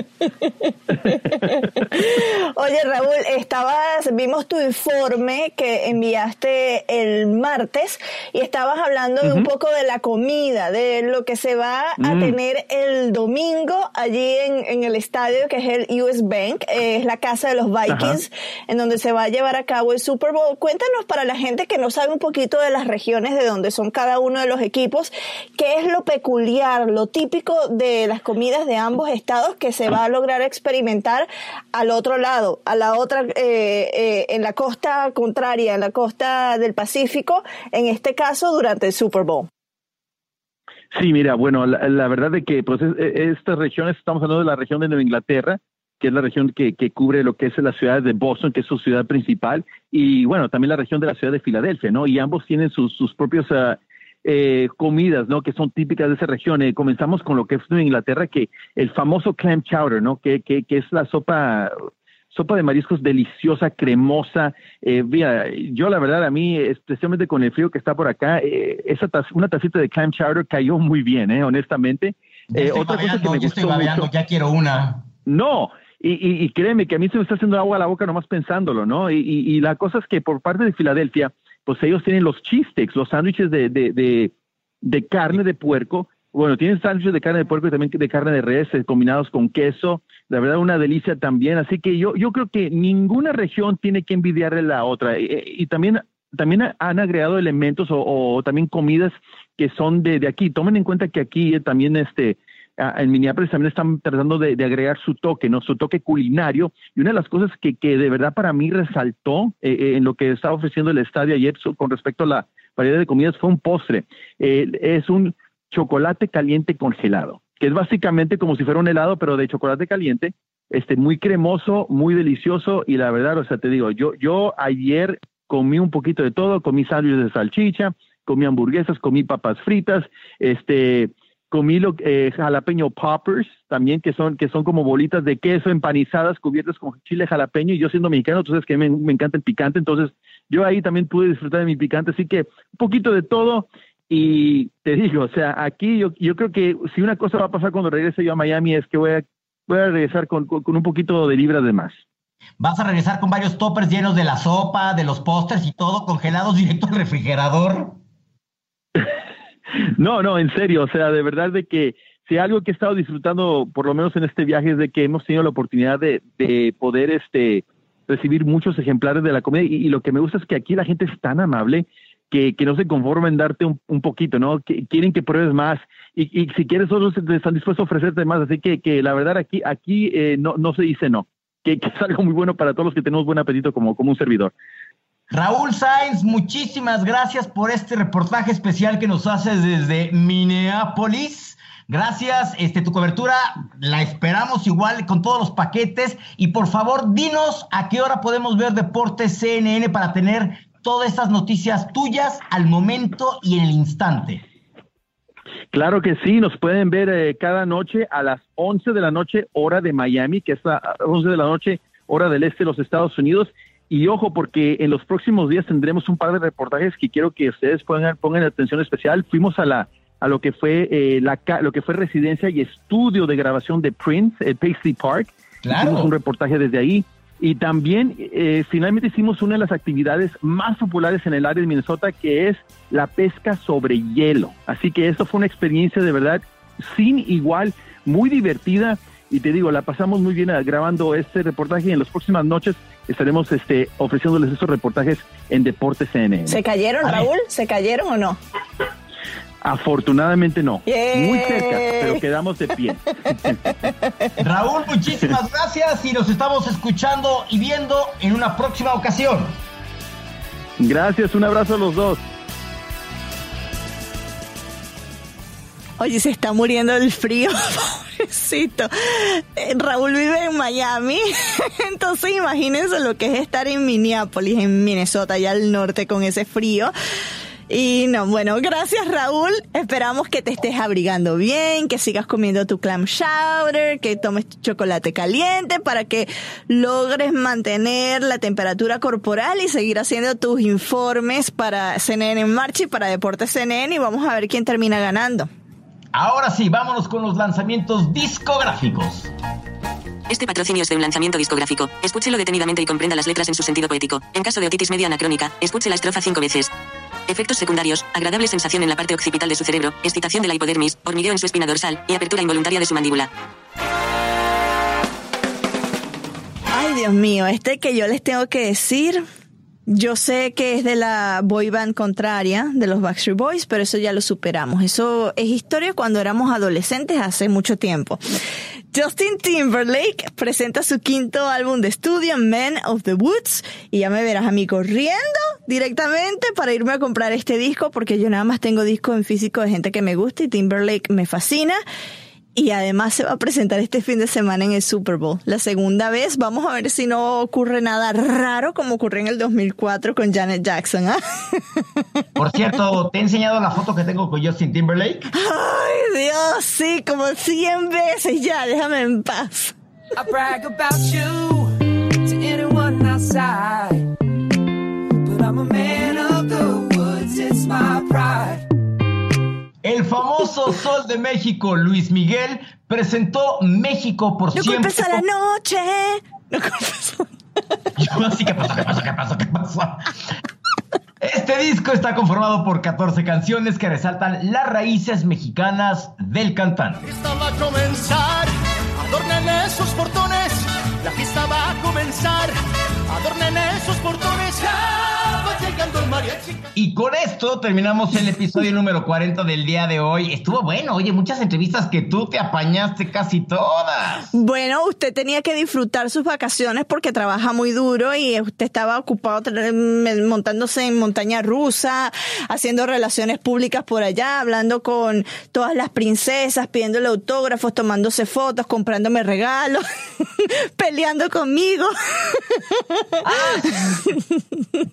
Oye, Raúl, estabas, vimos tu informe que enviaste el martes y estabas hablando de un poco de la comida, de lo que se va a Mm. tener el domingo allí en, en el estadio que es el US Bank, eh, es la casa de los Vikings, en donde se va a llevar a cabo el Super Bowl. Cuéntanos para la gente que no sabe un poquito de las regiones de donde son cada uno de los equipos, qué es lo peculiar, lo típico de las comidas de ambos estados que se va a lograr experimentar al otro lado, a la otra, eh, eh, en la costa contraria, en la costa del Pacífico, en este caso durante el Super Bowl. Sí, mira, bueno, la, verdad de que pues es- es- estas regiones, estamos hablando de la región de Nueva Inglaterra, que es la región que, que cubre lo que es la ciudad de Boston, que es su ciudad principal, y bueno, también la región de la ciudad de Filadelfia, ¿no? Y ambos tienen sus, sus propios ah, eh, comidas, ¿no? Que son típicas de esa región. Eh, comenzamos con lo que es Nueva Inglaterra, que el famoso clam chowder, ¿no? Que, que, que es la sopa sopa de mariscos deliciosa, cremosa. Eh, mira, yo la verdad a mí, especialmente con el frío que está por acá, eh, esa taz- una tacita de clam chowder cayó muy bien, eh, honestamente. Eh, estoy otra cosa que me ya estoy babeando, mucho. ya quiero una. No, y, y, créeme que a mí se me está haciendo agua a la boca nomás pensándolo, ¿no? Y, y, la cosa es que por parte de Filadelfia, pues ellos tienen los cheese sticks, los sándwiches de, de, de, de carne de puerco. Bueno, tienen sándwiches de carne de puerco y también de carne de res eh, combinados con queso. La verdad, una delicia también. Así que yo, yo creo que ninguna región tiene que envidiarle la otra. Y, y también, también han agregado elementos o, también comidas que son de, de aquí. Tomen en cuenta que aquí eh, también este, en Minneapolis también están tratando de, agregar su toque, ¿no? Su toque culinario. Y una de las cosas que, que de verdad para mí resaltó eh, eh, en lo que estaba ofreciendo el estadio ayer con respecto a la variedad de comidas fue un postre. Eh, es un chocolate caliente congelado, que es básicamente como si fuera un helado, pero de chocolate caliente, este, muy cremoso, muy delicioso. Y la verdad, o sea, te digo, yo, yo ayer comí un poquito de todo, comí sándwiches de salchicha, comí hamburguesas, comí papas fritas, este, comí lo, eh, jalapeño poppers también, que son, que son como bolitas de queso empanizadas cubiertas con chile jalapeño. Y yo siendo mexicano, entonces que me, me encanta el picante, entonces yo ahí también pude disfrutar de mi picante. Así que un poquito de todo. Y te digo, o sea, aquí yo, yo creo que si una cosa va a pasar cuando regrese yo a Miami es que voy a, voy a regresar con, con, con un poquito de libras de más. Vas a regresar con varios toppers llenos de la sopa, de los pósters y todo, congelados directo al refrigerador. No, no, en serio, o sea, de verdad de que si algo que he estado disfrutando, por lo menos en este viaje, es de que hemos tenido la oportunidad de, de poder este, recibir muchos ejemplares de la comida y, lo que me gusta es que aquí la gente es tan amable que, que no se conformen darte un, un poquito, ¿no? Que quieren que pruebes más y, y si quieres otros están dispuestos a ofrecerte más, así que, que la verdad aquí, aquí eh, no, no se dice no, que, que es algo muy bueno para todos los que tenemos buen apetito como, como un servidor. Raúl Sainz, muchísimas gracias por este reportaje especial que nos haces desde Minneapolis. Gracias, este, tu cobertura la esperamos igual con todos los paquetes. Y por favor, dinos a qué hora podemos ver Deportes CNN para tener todas estas noticias tuyas al momento y en el instante. Claro que sí, nos pueden ver eh, cada noche a las 11 de la noche, hora de Miami, que es a 11 de la noche, hora del este de los Estados Unidos. Y ojo, porque en los próximos días tendremos un par de reportajes que quiero que ustedes pongan, pongan atención especial. Fuimos a la a lo que fue eh, la lo que fue residencia y estudio de grabación de Prince, el Paisley Park. Claro. Hicimos un reportaje desde ahí. Y también eh, finalmente hicimos una de las actividades más populares en el área de Minnesota, que es la pesca sobre hielo. Así que esto fue una experiencia de verdad sin igual, muy divertida. Y te digo, la pasamos muy bien eh, grabando este reportaje y en las próximas noches estaremos este, ofreciéndoles esos reportajes en Deportes CNN. ¿Se cayeron, Raúl? ¿Se cayeron o no? Afortunadamente no. Yay. Muy cerca, pero quedamos de pie. Raúl, muchísimas gracias y nos estamos escuchando y viendo en una próxima ocasión. Gracias, un abrazo a los dos. Oye, se está muriendo el frío, pobrecito. Eh, Raúl vive en Miami, entonces imagínense lo que es estar en Minneapolis, en Minnesota, allá al norte con ese frío. Y no, bueno, gracias Raúl. Esperamos que te estés abrigando bien, que sigas comiendo tu clam chowder, que tomes chocolate caliente para que logres mantener la temperatura corporal y seguir haciendo tus informes para CNN en marcha y para Deportes CNN y vamos a ver quién termina ganando. Ahora sí, vámonos con los lanzamientos discográficos. Este patrocinio es de un lanzamiento discográfico. Escúchelo detenidamente y comprenda las letras en su sentido poético. En caso de otitis media anacrónica, escuche la estrofa cinco veces. Efectos secundarios, agradable sensación en la parte occipital de su cerebro, excitación de la hipodermis, hormigueo en su espina dorsal y apertura involuntaria de su mandíbula. Ay, Dios mío, este que yo les tengo que decir, yo sé que es de la boy band contraria, de los Backstreet Boys, pero eso ya lo superamos. Eso es historia cuando éramos adolescentes hace mucho tiempo. Justin Timberlake presenta su quinto álbum de estudio, Men of the Woods, y ya me verás a mí corriendo directamente para irme a comprar este disco, porque yo nada más tengo discos en físico de gente que me gusta y Timberlake me fascina. Y además se va a presentar este fin de semana en el Super Bowl. La segunda vez, vamos a ver si no ocurre nada raro como ocurrió en el 2004 con Janet Jackson. ¿ah? Por cierto, ¿te he enseñado la foto que tengo con Justin Timberlake? Ay, Dios, sí, como 100 veces ya, déjame en paz. I brag about you to anyone outside. But I'm a man of the woods, it's my pride. El famoso Sol de México, Luis Miguel, presentó México por No siempre. a la noche. No Yo así, ¿qué pasó? ¿Qué pasó? ¿Qué pasó? ¿Qué pasó? Este disco está conformado por 14 canciones que resaltan las raíces mexicanas del cantante. fiesta va a comenzar. Adornen esos portones, la fiesta va a comenzar. Adornen esos portones, ya Y con esto terminamos el episodio número 40 del día de hoy. Estuvo bueno, oye, muchas entrevistas que tú te apañaste casi todas. Bueno, usted tenía que disfrutar sus vacaciones porque trabaja muy duro y usted estaba ocupado tra- montándose en montaña rusa, haciendo relaciones públicas por allá, hablando con todas las princesas, pidiéndole autógrafos, tomándose fotos, comprándome regalos, peleando conmigo.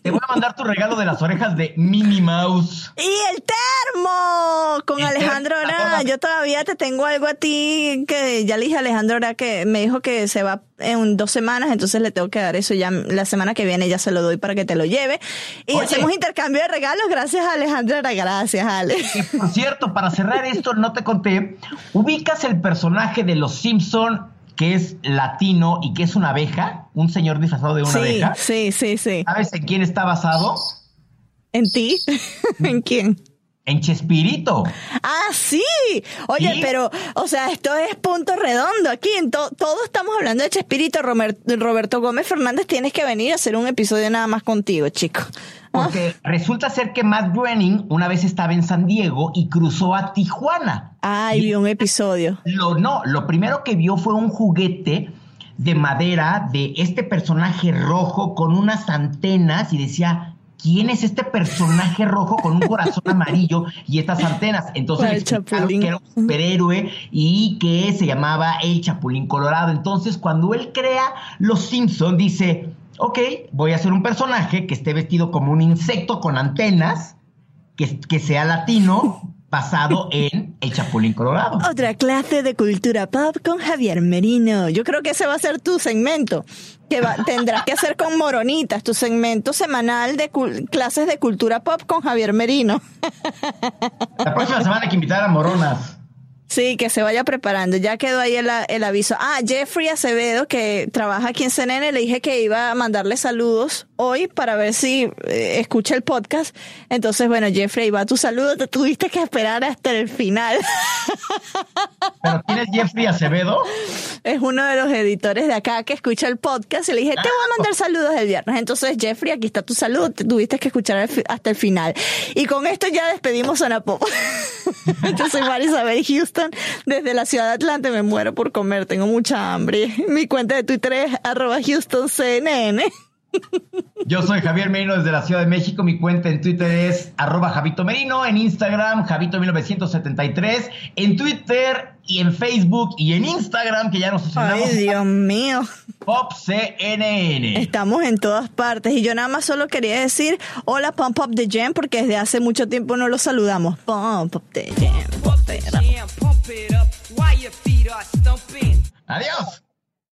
Te voy a mandar tu regalo de las orejas de Minnie Mouse. Y el termo con El Alejandro termo, ¿te Ora. Yo todavía te tengo algo a ti que ya le dije a Alejandro Ora que me dijo que se va en dos semanas, entonces le tengo que dar eso ya la semana que viene ya se lo doy para que te lo lleve. Y Oye. hacemos intercambio de regalos gracias a Alejandro Ora. Gracias, Ale. Por cierto, para cerrar esto, no te conté, ubicas el personaje de Los Simpson que es latino y que es una abeja, un señor disfrazado de una Sí, abeja. sí, sí, sí. ¿Sabes en quién está basado? ¿En ti? ¿En quién? En Chespirito. Ah, sí. Oye, ¿Sí? pero, o sea, esto es punto redondo. Aquí en to- todos estamos hablando de Chespirito. Roberto Gómez Fernández, tienes que venir a hacer un episodio nada más contigo, chico. Porque resulta ser que Matt Groening una vez estaba en San Diego y cruzó a Tijuana. Ay, vio un episodio. Lo, no, lo primero que vio fue un juguete de madera de este personaje rojo con unas antenas y decía, ¿quién es este personaje rojo con un corazón amarillo y estas antenas? Entonces que era un superhéroe y que se llamaba el Chapulín Colorado. Entonces, cuando él crea Los Simpson, dice, ok, voy a hacer un personaje que esté vestido como un insecto con antenas, que, que sea latino, basado en el Chapulín Colorado. Otra clase de cultura pop con Javier Merino. Yo creo que ese va a ser tu segmento. Que va- tendrás que hacer con Moronitas, tu segmento semanal de clases de cultura pop con Javier Merino. La próxima semana hay que invitar a Moronas. Sí, que se vaya preparando. Ya quedó ahí el, el aviso. Ah, Jeffrey Acevedo, que trabaja aquí en CNN, le dije que iba a mandarle saludos hoy para ver si eh, escucha el podcast. Entonces, bueno, Jeffrey, va tu saludo. Te tuviste que esperar hasta el final. ¿Pero quién es Jeffrey Acevedo? es uno de los editores de acá que escucha el podcast y le dije, te voy a mandar saludos el viernes. Entonces, Jeffrey, aquí está tu saludo, te tuviste que escuchar hasta el final. Y con esto ya despedimos Zona Pop. Yo soy Marisabel Houston, desde la ciudad de Atlanta, me muero por comer, tengo mucha hambre. Mi cuenta de Twitter es arroba HoustonCNN. Yo soy Javier Merino desde la Ciudad de México. Mi cuenta en Twitter es arroba Javito Merino, en Instagram Javito1973, en Twitter y en Facebook y en Instagram, que ya nos Ay, Dios mío. PopCNN. Estamos en todas partes y yo nada más solo quería decir hola Pump Up the Jam porque desde hace mucho tiempo no lo saludamos. Pump Up the Jam. Pump up. Adiós.